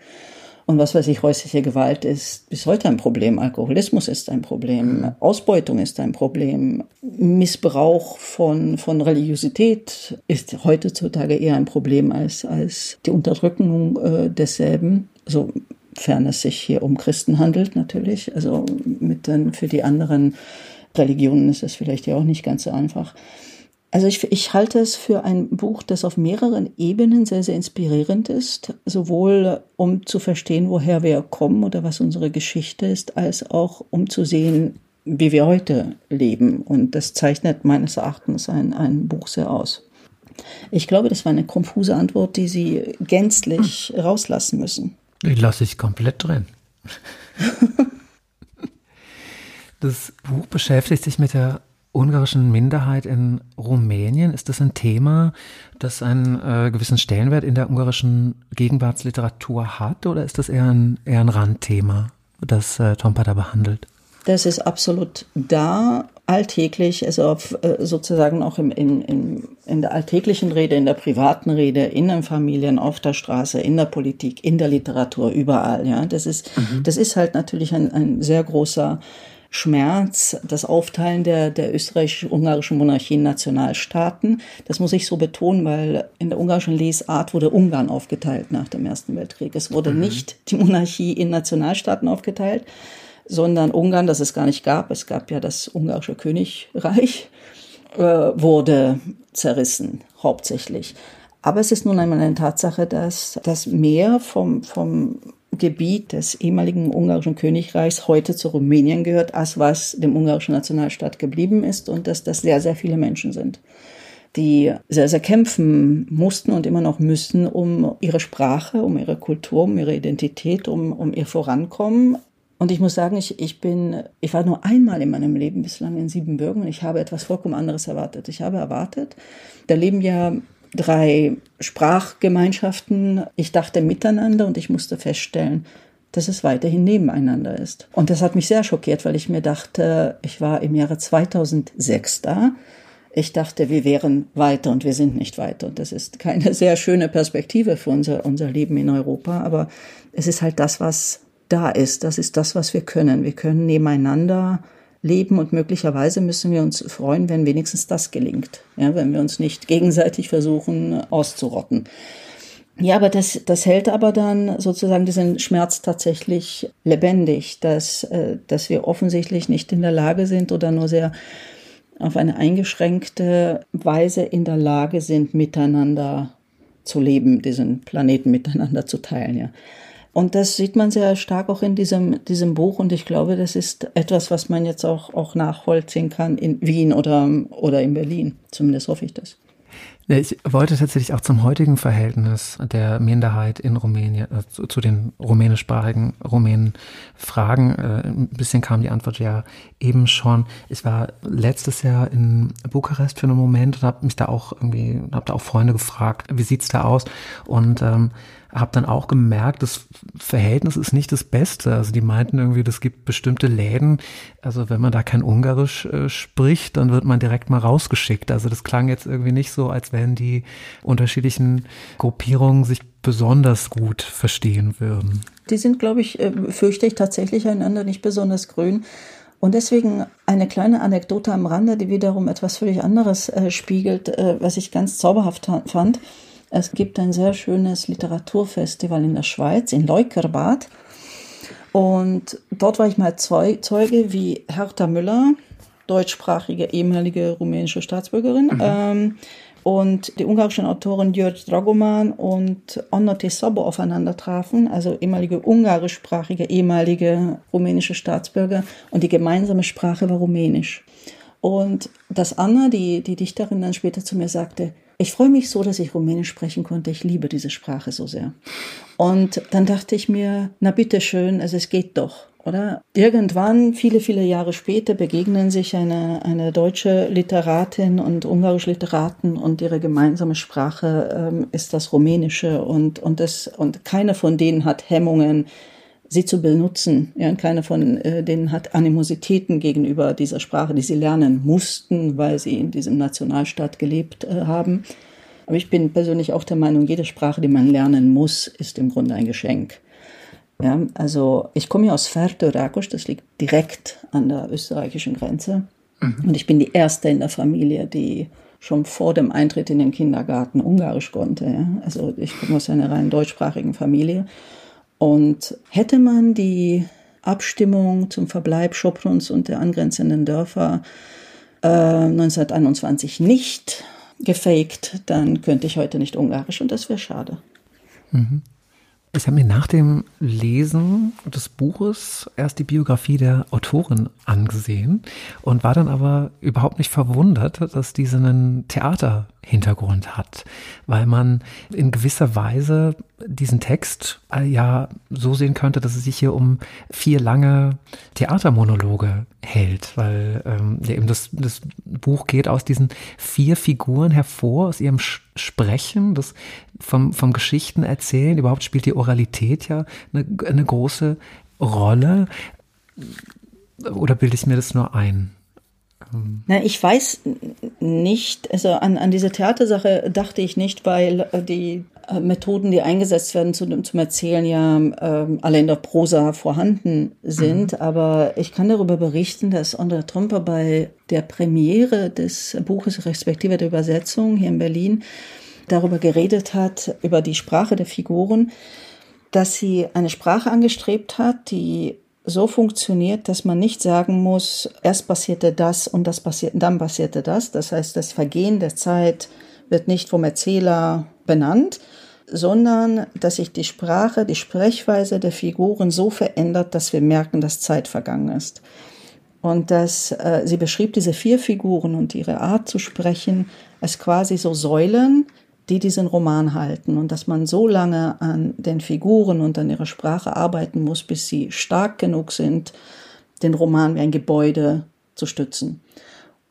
Und was weiß ich, häusliche Gewalt ist bis heute ein Problem. Alkoholismus ist ein Problem. Ausbeutung ist ein Problem. Missbrauch von, von Religiosität ist heutzutage eher ein Problem als, als die Unterdrückung äh, desselben. Sofern es sich hier um Christen handelt, natürlich. Also mit den, für die anderen Religionen ist es vielleicht ja auch nicht ganz so einfach. Also ich, ich halte es für ein Buch, das auf mehreren Ebenen sehr, sehr inspirierend ist, sowohl um zu verstehen, woher wir kommen oder was unsere Geschichte ist, als auch um zu sehen, wie wir heute leben. Und das zeichnet meines Erachtens ein, ein Buch sehr aus. Ich glaube, das war eine konfuse Antwort, die Sie gänzlich hm. rauslassen müssen. Die lasse ich komplett drin. das Buch beschäftigt sich mit der ungarischen Minderheit in Rumänien. Ist das ein Thema, das einen äh, gewissen Stellenwert in der ungarischen Gegenwartsliteratur hat oder ist das eher ein, eher ein Randthema, das äh, Tompa da behandelt? Das ist absolut da, alltäglich, also auf, äh, sozusagen auch im, in, in, in der alltäglichen Rede, in der privaten Rede, in den Familien, auf der Straße, in der Politik, in der Literatur, überall. Ja, das ist, mhm. das ist halt natürlich ein, ein sehr großer Schmerz, das Aufteilen der, der österreichisch-ungarischen Monarchie in Nationalstaaten. Das muss ich so betonen, weil in der ungarischen Lesart wurde Ungarn aufgeteilt nach dem Ersten Weltkrieg. Es wurde mhm. nicht die Monarchie in Nationalstaaten aufgeteilt, sondern Ungarn, das es gar nicht gab. Es gab ja das ungarische Königreich, äh, wurde zerrissen, hauptsächlich. Aber es ist nun einmal eine Tatsache, dass das Meer vom, vom Gebiet des ehemaligen ungarischen Königreichs heute zu Rumänien gehört, als was dem ungarischen Nationalstaat geblieben ist und dass das sehr, sehr viele Menschen sind, die sehr, sehr kämpfen mussten und immer noch müssen, um ihre Sprache, um ihre Kultur, um ihre Identität, um, um ihr Vorankommen. Und ich muss sagen, ich, ich bin, ich war nur einmal in meinem Leben bislang in Siebenbürgen und ich habe etwas vollkommen anderes erwartet. Ich habe erwartet, da leben ja drei Sprachgemeinschaften. Ich dachte miteinander und ich musste feststellen, dass es weiterhin nebeneinander ist. Und das hat mich sehr schockiert, weil ich mir dachte, ich war im Jahre 2006 da. Ich dachte, wir wären weiter und wir sind nicht weiter. Und das ist keine sehr schöne Perspektive für unser, unser Leben in Europa. Aber es ist halt das, was da ist. Das ist das, was wir können. Wir können nebeneinander leben und möglicherweise müssen wir uns freuen, wenn wenigstens das gelingt, ja, wenn wir uns nicht gegenseitig versuchen auszurotten. Ja, aber das, das hält aber dann sozusagen diesen Schmerz tatsächlich lebendig, dass, äh, dass wir offensichtlich nicht in der Lage sind oder nur sehr auf eine eingeschränkte Weise in der Lage sind, miteinander zu leben, diesen Planeten miteinander zu teilen, ja. Und das sieht man sehr stark auch in diesem, diesem Buch. Und ich glaube, das ist etwas, was man jetzt auch, auch nachvollziehen kann in Wien oder, oder in Berlin. Zumindest hoffe ich das. Ich wollte tatsächlich auch zum heutigen Verhältnis der Minderheit in Rumänien, äh, zu, zu, den rumänischsprachigen Rumänen fragen. Äh, ein bisschen kam die Antwort ja eben schon. Ich war letztes Jahr in Bukarest für einen Moment und habe mich da auch irgendwie, habe da auch Freunde gefragt, wie sieht's da aus? Und ähm, habe dann auch gemerkt, das Verhältnis ist nicht das Beste. Also die meinten irgendwie, das gibt bestimmte Läden. Also wenn man da kein Ungarisch äh, spricht, dann wird man direkt mal rausgeschickt. Also das klang jetzt irgendwie nicht so, als wenn die unterschiedlichen Gruppierungen sich besonders gut verstehen würden. Die sind, glaube ich, äh, fürchte ich tatsächlich einander nicht besonders grün. Und deswegen eine kleine Anekdote am Rande, die wiederum etwas völlig anderes äh, spiegelt, äh, was ich ganz zauberhaft fand. Es gibt ein sehr schönes Literaturfestival in der Schweiz, in Leukerbad. Und dort war ich mal Zeuge, wie Hertha Müller, deutschsprachige ehemalige rumänische Staatsbürgerin, mhm. ähm, und die ungarischen Autoren György Dragoman und Anna Tesabo aufeinander trafen, also ehemalige ungarischsprachige, ehemalige rumänische Staatsbürger. Und die gemeinsame Sprache war Rumänisch. Und dass Anna, die, die Dichterin, dann später zu mir sagte, ich freue mich so, dass ich Rumänisch sprechen konnte. Ich liebe diese Sprache so sehr. Und dann dachte ich mir, na bitteschön, also es geht doch oder? Irgendwann, viele, viele Jahre später, begegnen sich eine, eine deutsche Literatin und ungarische Literaten und ihre gemeinsame Sprache ähm, ist das Rumänische und, und, das, und keiner von denen hat Hemmungen, sie zu benutzen. Ja, und keiner von äh, denen hat Animositäten gegenüber dieser Sprache, die sie lernen mussten, weil sie in diesem Nationalstaat gelebt äh, haben. Aber ich bin persönlich auch der Meinung, jede Sprache, die man lernen muss, ist im Grunde ein Geschenk. Ja, also ich komme ja aus Ferto-Rakosch, das liegt direkt an der österreichischen Grenze. Mhm. Und ich bin die erste in der Familie, die schon vor dem Eintritt in den Kindergarten Ungarisch konnte. Ja. Also ich komme aus einer rein deutschsprachigen Familie. Und hätte man die Abstimmung zum Verbleib Schoprons und der angrenzenden Dörfer äh, 1921 nicht gefaked, dann könnte ich heute nicht Ungarisch und das wäre schade. Mhm. Ich habe mir nach dem Lesen des Buches erst die Biografie der Autorin angesehen und war dann aber überhaupt nicht verwundert, dass diese einen Theaterhintergrund hat, weil man in gewisser Weise diesen Text äh, ja so sehen könnte, dass es sich hier um vier lange Theatermonologe hält, weil ähm, eben das, das Buch geht aus diesen vier Figuren hervor, aus ihrem Sprechen, das vom, vom Geschichten erzählen. Überhaupt spielt die Oralität ja eine, eine große Rolle. Oder bilde ich mir das nur ein? Na, ich weiß nicht, also an, an diese Theatersache dachte ich nicht, weil äh, die äh, Methoden, die eingesetzt werden zum, zum Erzählen, ja äh, alle in der Prosa vorhanden sind. Mhm. Aber ich kann darüber berichten, dass Andrea Tromper bei der Premiere des Buches respektive der Übersetzung hier in Berlin darüber geredet hat, über die Sprache der Figuren, dass sie eine Sprache angestrebt hat, die so funktioniert, dass man nicht sagen muss, erst passierte das und das passiert, dann passierte das. Das heißt, das Vergehen der Zeit wird nicht vom Erzähler benannt, sondern dass sich die Sprache, die Sprechweise der Figuren so verändert, dass wir merken, dass Zeit vergangen ist. Und dass äh, sie beschrieb diese vier Figuren und ihre Art zu sprechen als quasi so Säulen, die diesen Roman halten und dass man so lange an den Figuren und an ihrer Sprache arbeiten muss, bis sie stark genug sind, den Roman wie ein Gebäude zu stützen.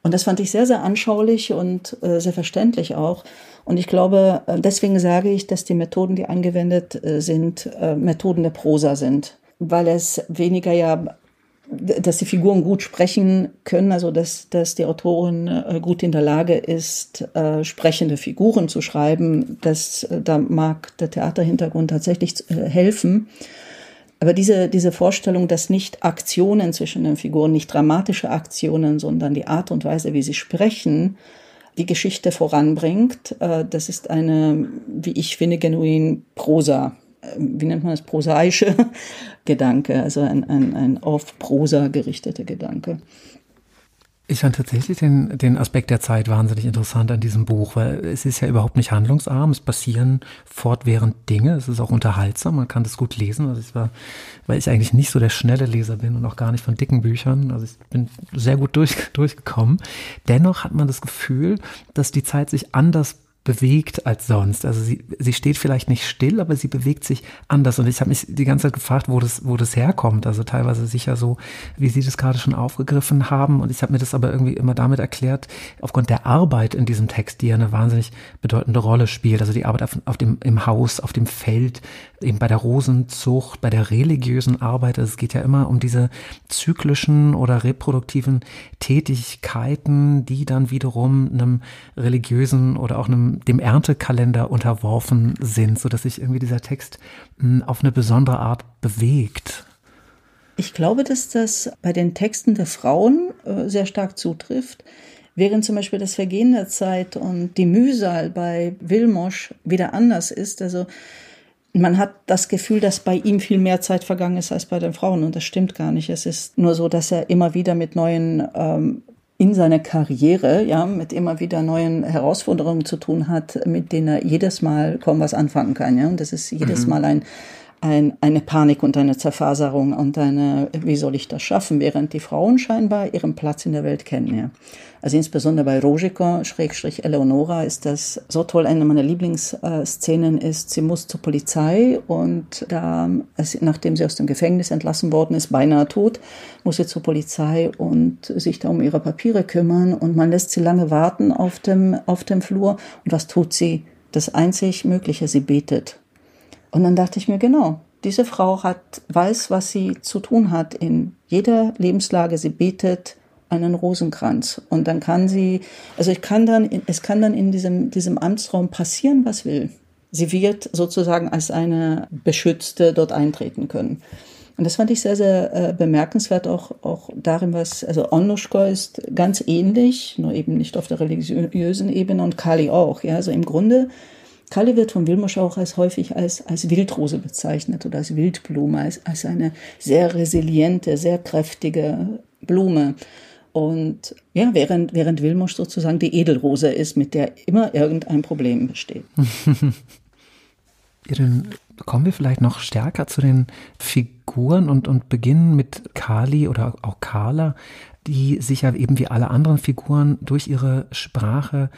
Und das fand ich sehr, sehr anschaulich und äh, sehr verständlich auch. Und ich glaube, äh, deswegen sage ich, dass die Methoden, die angewendet äh, sind, äh, Methoden der Prosa sind, weil es weniger ja dass die Figuren gut sprechen können, also dass, dass die Autorin äh, gut in der Lage ist, äh, sprechende Figuren zu schreiben. Das, äh, da mag der Theaterhintergrund tatsächlich äh, helfen. Aber diese, diese Vorstellung, dass nicht Aktionen zwischen den Figuren, nicht dramatische Aktionen, sondern die Art und Weise, wie sie sprechen, die Geschichte voranbringt, äh, das ist eine, wie ich finde, genuin Prosa wie nennt man das, prosaische Gedanke, also ein, ein, ein auf Prosa gerichteter Gedanke. Ich fand tatsächlich den, den Aspekt der Zeit wahnsinnig interessant an diesem Buch, weil es ist ja überhaupt nicht handlungsarm, es passieren fortwährend Dinge, es ist auch unterhaltsam, man kann das gut lesen. Also ich war, weil ich eigentlich nicht so der schnelle Leser bin und auch gar nicht von dicken Büchern, also ich bin sehr gut durch, durchgekommen. Dennoch hat man das Gefühl, dass die Zeit sich anders bewegt als sonst. Also sie, sie steht vielleicht nicht still, aber sie bewegt sich anders. Und ich habe mich die ganze Zeit gefragt, wo das, wo das herkommt. Also teilweise sicher so, wie Sie das gerade schon aufgegriffen haben. Und ich habe mir das aber irgendwie immer damit erklärt, aufgrund der Arbeit in diesem Text, die ja eine wahnsinnig bedeutende Rolle spielt. Also die Arbeit auf, auf dem, im Haus, auf dem Feld, eben bei der Rosenzucht, bei der religiösen Arbeit. Also es geht ja immer um diese zyklischen oder reproduktiven Tätigkeiten, die dann wiederum einem religiösen oder auch einem dem Erntekalender unterworfen sind, so dass sich irgendwie dieser Text hm, auf eine besondere Art bewegt. Ich glaube, dass das bei den Texten der Frauen äh, sehr stark zutrifft. Während zum Beispiel das Vergehen der Zeit und die Mühsal bei Wilmosch wieder anders ist. Also man hat das Gefühl, dass bei ihm viel mehr Zeit vergangen ist als bei den Frauen. Und das stimmt gar nicht. Es ist nur so, dass er immer wieder mit neuen ähm, in seiner Karriere ja mit immer wieder neuen Herausforderungen zu tun hat, mit denen er jedes Mal kaum was anfangen kann. Ja, und das ist jedes mhm. Mal ein ein, eine Panik und eine Zerfaserung und eine, wie soll ich das schaffen, während die Frauen scheinbar ihren Platz in der Welt kennen. Ja. Also insbesondere bei Rojiko, Schrägstrich Eleonora, ist das so toll. Eine meiner Lieblingsszenen ist, sie muss zur Polizei und da, nachdem sie aus dem Gefängnis entlassen worden ist, beinahe tot, muss sie zur Polizei und sich da um ihre Papiere kümmern und man lässt sie lange warten auf dem, auf dem Flur. Und was tut sie? Das einzig Mögliche, sie betet. Und dann dachte ich mir, genau, diese Frau hat, weiß, was sie zu tun hat in jeder Lebenslage. Sie betet einen Rosenkranz. Und dann kann sie, also ich kann dann, es kann dann in diesem, diesem Amtsraum passieren, was will. Sie wird sozusagen als eine Beschützte dort eintreten können. Und das fand ich sehr, sehr äh, bemerkenswert, auch, auch darin, was, also Onuschko ist ganz ähnlich, nur eben nicht auf der religiösen Ebene und Kali auch. Ja, also im Grunde Kalle wird von Wilmosch auch als häufig als, als Wildrose bezeichnet oder als Wildblume, als, als eine sehr resiliente, sehr kräftige Blume. Und ja, während, während Wilmosch sozusagen die Edelrose ist, mit der immer irgendein Problem besteht. Dann kommen wir vielleicht noch stärker zu den Figuren und, und beginnen mit Kali oder auch Carla, die sich ja eben wie alle anderen Figuren durch ihre Sprache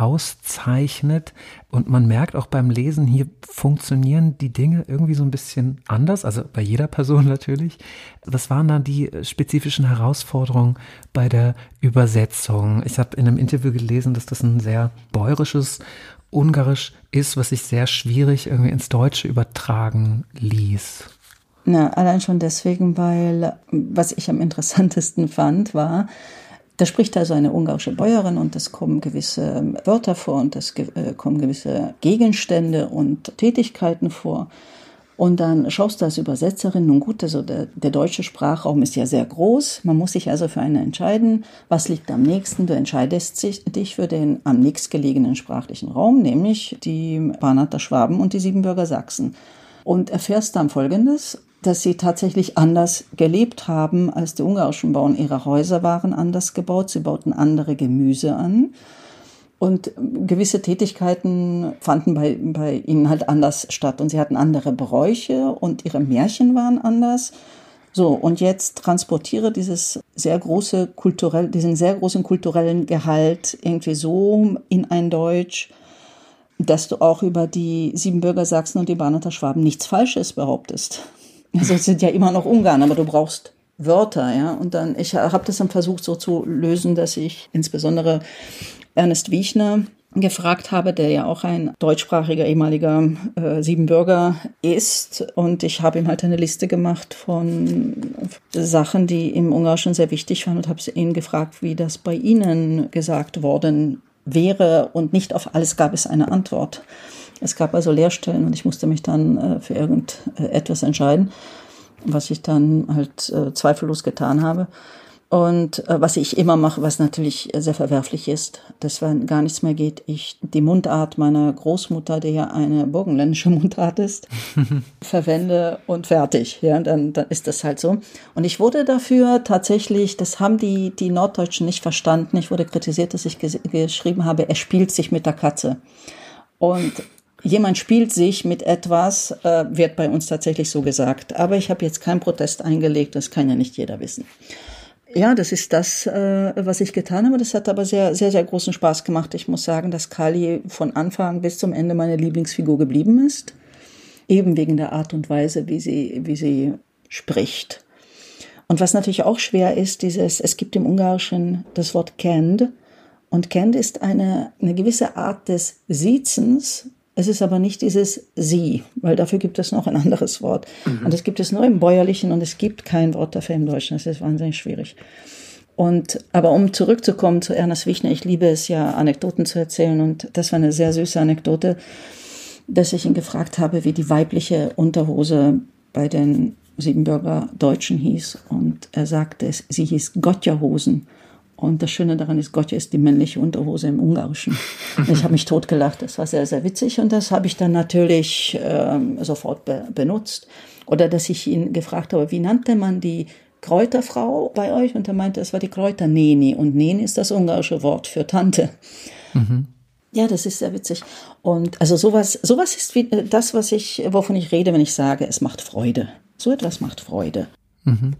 auszeichnet. Und man merkt auch beim Lesen, hier funktionieren die Dinge irgendwie so ein bisschen anders, also bei jeder Person natürlich. Was waren dann die spezifischen Herausforderungen bei der Übersetzung? Ich habe in einem Interview gelesen, dass das ein sehr bäuerisches Ungarisch ist, was sich sehr schwierig irgendwie ins Deutsche übertragen ließ. Na, allein schon deswegen, weil was ich am interessantesten fand, war, da spricht also eine ungarische Bäuerin und es kommen gewisse Wörter vor und es äh, kommen gewisse Gegenstände und Tätigkeiten vor. Und dann schaust du als Übersetzerin, nun gut, also der, der, deutsche Sprachraum ist ja sehr groß. Man muss sich also für einen entscheiden, was liegt am nächsten. Du entscheidest dich für den am nächstgelegenen sprachlichen Raum, nämlich die Banater Schwaben und die Siebenbürger Sachsen. Und erfährst dann Folgendes dass sie tatsächlich anders gelebt haben als die ungarischen Bauern. Ihre Häuser waren anders gebaut, sie bauten andere Gemüse an. Und gewisse Tätigkeiten fanden bei, bei ihnen halt anders statt. Und sie hatten andere Bräuche und ihre Märchen waren anders. So, und jetzt transportiere dieses sehr große kulturell, diesen sehr großen kulturellen Gehalt irgendwie so in ein Deutsch, dass du auch über die Siebenbürger Sachsen und die Barnater Schwaben nichts Falsches behauptest. Also es sind ja immer noch Ungarn, aber du brauchst Wörter, ja. Und dann, ich habe das dann versucht so zu lösen, dass ich insbesondere Ernest Wiechner gefragt habe, der ja auch ein deutschsprachiger ehemaliger äh, Siebenbürger ist. Und ich habe ihm halt eine Liste gemacht von Sachen, die im Ungarischen sehr wichtig waren und habe ihn gefragt, wie das bei Ihnen gesagt worden wäre. Und nicht auf alles gab es eine Antwort. Es gab also Lehrstellen und ich musste mich dann äh, für irgendetwas entscheiden, was ich dann halt äh, zweifellos getan habe. Und äh, was ich immer mache, was natürlich sehr verwerflich ist, dass wenn gar nichts mehr geht, ich die Mundart meiner Großmutter, die ja eine burgenländische Mundart ist, verwende und fertig. Ja, dann, dann ist das halt so. Und ich wurde dafür tatsächlich, das haben die, die Norddeutschen nicht verstanden. Ich wurde kritisiert, dass ich geschrieben habe, er spielt sich mit der Katze. Und jemand spielt sich mit etwas, äh, wird bei uns tatsächlich so gesagt. Aber ich habe jetzt keinen Protest eingelegt, das kann ja nicht jeder wissen. Ja, das ist das, äh, was ich getan habe. Das hat aber sehr, sehr, sehr großen Spaß gemacht. Ich muss sagen, dass Kali von Anfang bis zum Ende meine Lieblingsfigur geblieben ist. Eben wegen der Art und Weise, wie sie, wie sie spricht. Und was natürlich auch schwer ist, dieses, es gibt im Ungarischen das Wort Kend. Und Kend ist eine, eine gewisse Art des Siezens, es ist aber nicht dieses Sie, weil dafür gibt es noch ein anderes Wort. Mhm. Und das gibt es nur im Bäuerlichen und es gibt kein Wort dafür im Deutschen. Das ist wahnsinnig schwierig. Und, aber um zurückzukommen zu Ernest Wichner, ich liebe es ja, Anekdoten zu erzählen und das war eine sehr süße Anekdote, dass ich ihn gefragt habe, wie die weibliche Unterhose bei den Siebenbürger Deutschen hieß und er sagte, sie hieß Gottjerhosen. Und das Schöne daran ist, Gotje ist die männliche Unterhose im Ungarischen. ich habe mich totgelacht. Das war sehr, sehr witzig. Und das habe ich dann natürlich ähm, sofort be benutzt. Oder dass ich ihn gefragt habe, wie nannte man die Kräuterfrau bei euch? Und er meinte, es war die Kräuterneni. Und Neni ist das ungarische Wort für Tante. Mhm. Ja, das ist sehr witzig. Und also sowas, sowas ist wie äh, das, was ich, wovon ich rede, wenn ich sage, es macht Freude. So etwas macht Freude. Mhm.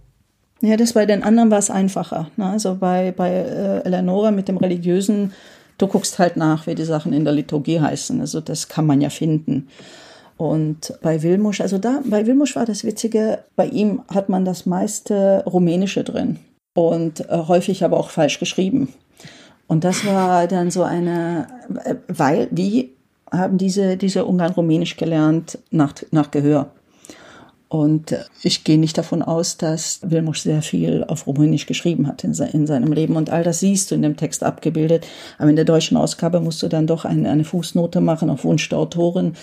Ja, das bei den anderen war es einfacher. Ne? Also bei, bei äh, Eleonora mit dem religiösen, du guckst halt nach, wie die Sachen in der Liturgie heißen. Also das kann man ja finden. Und bei Wilmusch, also da, bei Wilmusch war das Witzige, bei ihm hat man das meiste Rumänische drin und äh, häufig aber auch falsch geschrieben. Und das war dann so eine, äh, weil, wie haben diese, diese Ungarn Rumänisch gelernt nach, nach Gehör. Und ich gehe nicht davon aus, dass Wilmusch sehr viel auf Rumänisch geschrieben hat in, in, seinem Leben. Und all das siehst du in dem Text abgebildet. Aber in der deutschen Ausgabe musst du dann doch eine, eine Fußnote machen auf Wunsch der Autorin,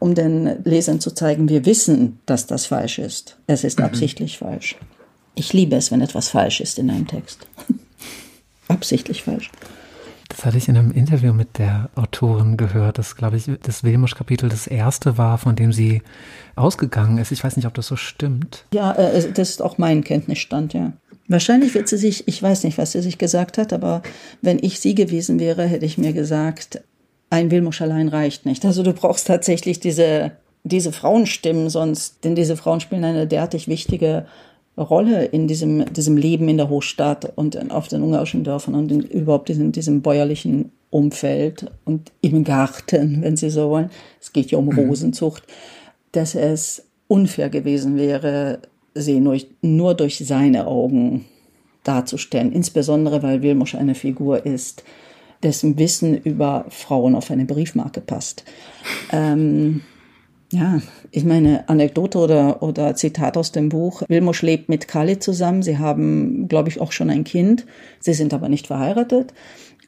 um den Lesern zu zeigen, wir wissen, dass das falsch ist. Es ist mhm. absichtlich falsch. Ich liebe es, wenn etwas falsch ist in einem Text. absichtlich falsch. Das hatte ich in einem Interview mit der Autorin gehört, dass, glaube ich, das Wilmusch-Kapitel das erste war, von dem sie ausgegangen ist. Ich weiß nicht, ob das so stimmt. Ja, äh, das ist auch mein Kenntnisstand, ja. Wahrscheinlich wird sie sich, ich weiß nicht, was sie sich gesagt hat, aber wenn ich sie gewesen wäre, hätte ich mir gesagt, ein Wilmusch allein reicht nicht. Also du brauchst tatsächlich diese, diese Frauenstimmen, sonst, denn diese Frauen spielen eine derartig wichtige Rolle in diesem, diesem Leben in der Hochstadt und auf den ungarischen Dörfern und in, überhaupt in diesem bäuerlichen Umfeld und im Garten, wenn Sie so wollen. Es geht ja um mhm. Rosenzucht, dass es unfair gewesen wäre, sie nur, nur durch seine Augen darzustellen. Insbesondere, weil Wilmusch eine Figur ist, dessen Wissen über Frauen auf eine Briefmarke passt. Ähm, ja, ich meine, Anekdote oder, oder Zitat aus dem Buch. Wilmosch lebt mit Kali zusammen. Sie haben, glaube ich, auch schon ein Kind. Sie sind aber nicht verheiratet.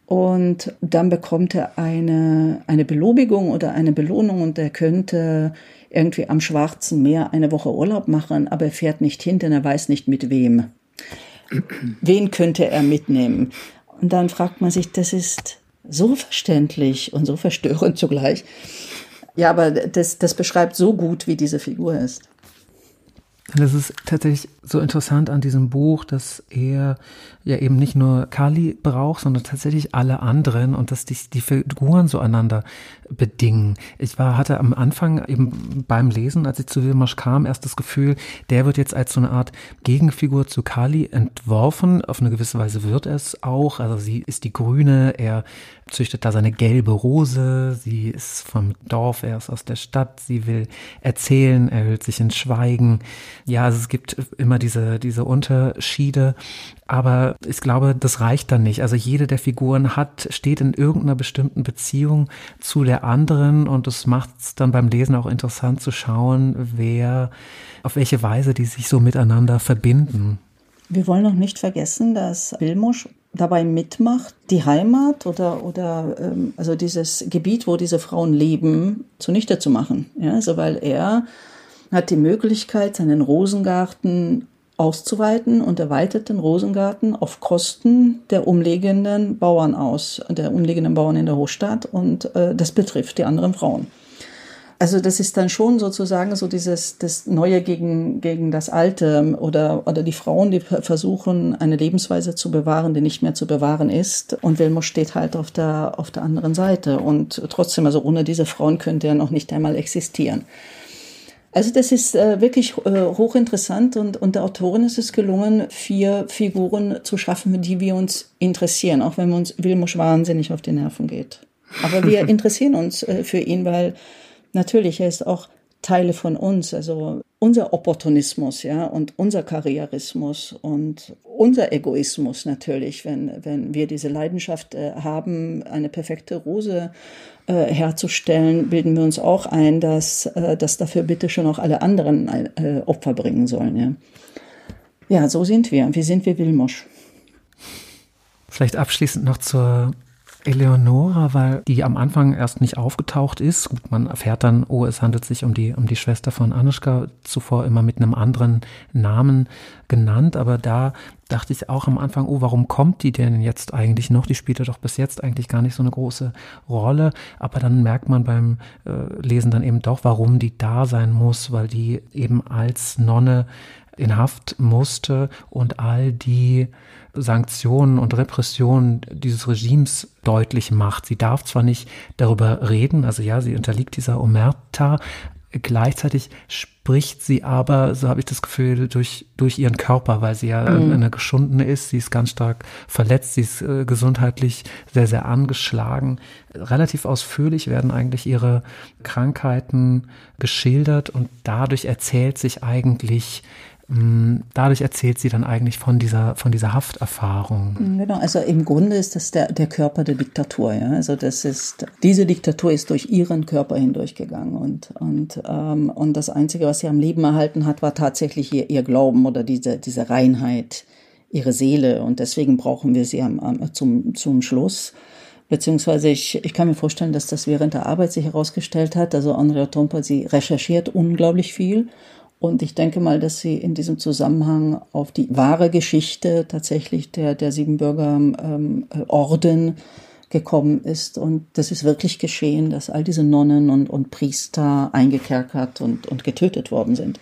Und dann bekommt er eine, eine Belobigung oder eine Belohnung und er könnte irgendwie am Schwarzen Meer eine Woche Urlaub machen, aber er fährt nicht hin, denn er weiß nicht mit wem. Wen könnte er mitnehmen? Und dann fragt man sich, das ist so verständlich und so verstörend zugleich. Ja, aber das, das beschreibt so gut, wie diese Figur ist. Das ist tatsächlich so interessant an diesem Buch, dass er ja eben nicht nur Kali braucht, sondern tatsächlich alle anderen und dass die, die Figuren so einander bedingen. Ich war, hatte am Anfang eben beim Lesen, als ich zu Wilmarsch kam, erst das Gefühl, der wird jetzt als so eine Art Gegenfigur zu Kali entworfen. Auf eine gewisse Weise wird es auch. Also sie ist die Grüne, er züchtet da seine gelbe Rose, sie ist vom Dorf, er ist aus der Stadt, sie will erzählen, er hüllt sich in Schweigen. Ja, also es gibt immer diese, diese Unterschiede, aber ich glaube, das reicht dann nicht. Also jede der Figuren hat, steht in irgendeiner bestimmten Beziehung zu der anderen und es macht es dann beim Lesen auch interessant zu schauen, wer, auf welche Weise die sich so miteinander verbinden. Wir wollen noch nicht vergessen, dass Wilmusch dabei mitmacht, die Heimat oder, oder ähm, also dieses Gebiet, wo diese Frauen leben, zunichte zu machen. Ja, also weil er hat die Möglichkeit, seinen Rosengarten auszuweiten und erweitert den Rosengarten auf Kosten der umliegenden Bauern aus, der umliegenden Bauern in der Hochstadt und äh, das betrifft die anderen Frauen. Also das ist dann schon sozusagen so dieses das Neue gegen, gegen das Alte oder, oder die Frauen, die versuchen, eine Lebensweise zu bewahren, die nicht mehr zu bewahren ist. Und Wilmo steht halt auf der, auf der anderen Seite. Und trotzdem, also ohne diese Frauen könnte er noch nicht einmal existieren. Also das ist äh, wirklich äh, hochinteressant und, und der Autorin ist es gelungen, vier Figuren zu schaffen, für die wir uns interessieren, auch wenn uns Wilmusch wahnsinnig auf die Nerven geht. Aber wir interessieren uns äh, für ihn, weil natürlich, er ist auch Teile von uns, also unser Opportunismus, ja, und unser Karrierismus und unser Egoismus natürlich, wenn, wenn wir diese Leidenschaft äh, haben, eine perfekte Rose äh, herzustellen, bilden wir uns auch ein, dass, äh, dass dafür bitte schon auch alle anderen äh, Opfer bringen sollen, ja. Ja, so sind wir. Wie sind wir Wilmosch? Vielleicht abschließend noch zur Eleonora, weil die am Anfang erst nicht aufgetaucht ist. Gut, man erfährt dann, oh, es handelt sich um die, um die Schwester von Anushka, zuvor immer mit einem anderen Namen genannt, aber da dachte ich auch am Anfang, oh, warum kommt die denn jetzt eigentlich noch? Die spielte doch bis jetzt eigentlich gar nicht so eine große Rolle. Aber dann merkt man beim äh, Lesen dann eben doch, warum die da sein muss, weil die eben als Nonne in Haft musste und all die Sanktionen und Repressionen dieses Regimes deutlich macht. Sie darf zwar nicht darüber reden, also ja, sie unterliegt dieser Omerta, Gleichzeitig spricht sie aber, so habe ich das Gefühl, durch, durch ihren Körper, weil sie ja mhm. eine geschundene ist. Sie ist ganz stark verletzt, sie ist äh, gesundheitlich sehr, sehr angeschlagen. Relativ ausführlich werden eigentlich ihre Krankheiten geschildert und dadurch erzählt sich eigentlich dadurch erzählt sie dann eigentlich von dieser, von dieser Hafterfahrung. Mm, genau, also im Grunde ist das der, der Körper der Diktatur, ja. Also das ist, diese Diktatur ist durch ihren Körper hindurchgegangen und, und, ähm, und das Einzige, was sie am Leben erhalten hat, war tatsächlich ihr, ihr Glauben oder diese, diese Reinheit, ihre Seele und deswegen brauchen wir sie am, am, zum, zum Schluss. Beziehungsweise ich, ich kann mir vorstellen, dass das während der Arbeit sich herausgestellt hat. Also Andrea Tompa, sie recherchiert unglaublich viel und ich denke mal, dass sie in diesem Zusammenhang auf die wahre Geschichte tatsächlich der, der Siebenbürger ähm, Orden gekommen ist. Und das ist wirklich geschehen, dass all diese Nonnen und, und Priester eingekerkert und, und getötet worden sind.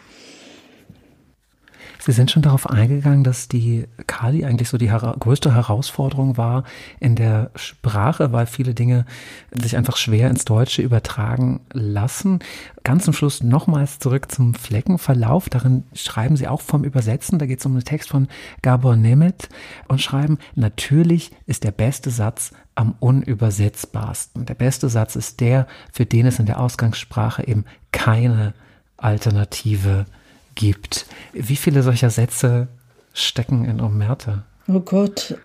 Sie sind schon darauf eingegangen, dass die Kali eigentlich so die hera größte Herausforderung war in der Sprache, weil viele Dinge sich einfach schwer ins Deutsche übertragen lassen. Ganz zum Schluss nochmals zurück zum Fleckenverlauf. Darin schreiben Sie auch vom Übersetzen. Da geht es um einen Text von Gabor Nemeth und schreiben, natürlich ist der beste Satz am unübersetzbarsten. Der beste Satz ist der, für den es in der Ausgangssprache eben keine Alternative gibt gibt. Wie viele solcher Sätze stecken in Omerta? Oh Gott,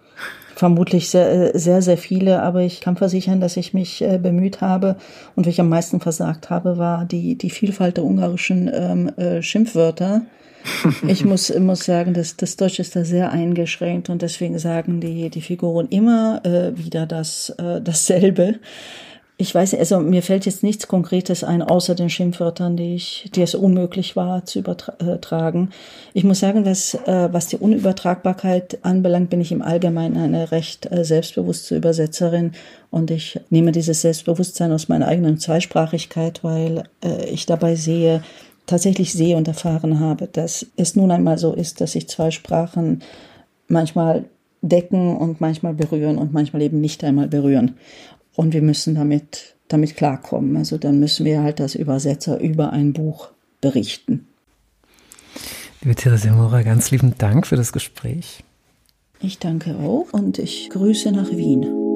vermutlich sehr, sehr, sehr viele, aber ich kann versichern, dass ich mich äh, bemüht habe und ich am meisten versagt habe, war die, die Vielfalt der ungarischen ähm, äh, Schimpfwörter. Ich muss, muss sagen, dass das Deutsch ist da sehr eingeschränkt und deswegen sagen die, die Figuren immer äh, wieder das, äh, dasselbe. Ich weiß, also mir fällt jetzt nichts Konkretes ein, außer den Schimpfwörtern, die ich, die es unmöglich war zu übertragen. Ich muss sagen, dass, äh, was die Unübertragbarkeit anbelangt, bin ich im Allgemeinen eine recht äh, selbstbewusste Übersetzerin und ich nehme dieses Selbstbewusstsein aus meiner eigenen Zweisprachigkeit, weil äh, ich dabei sehe, tatsächlich sehe und erfahren habe, dass es nun einmal so ist, dass sich zwei Sprachen manchmal decken und manchmal berühren und manchmal eben nicht einmal berühren. Und wir müssen damit, damit klarkommen. Also dann müssen wir halt als Übersetzer über ein Buch berichten. Liebe Therese Mora, ganz lieben Dank für das Gespräch. Ich danke auch und ich grüße nach Wien.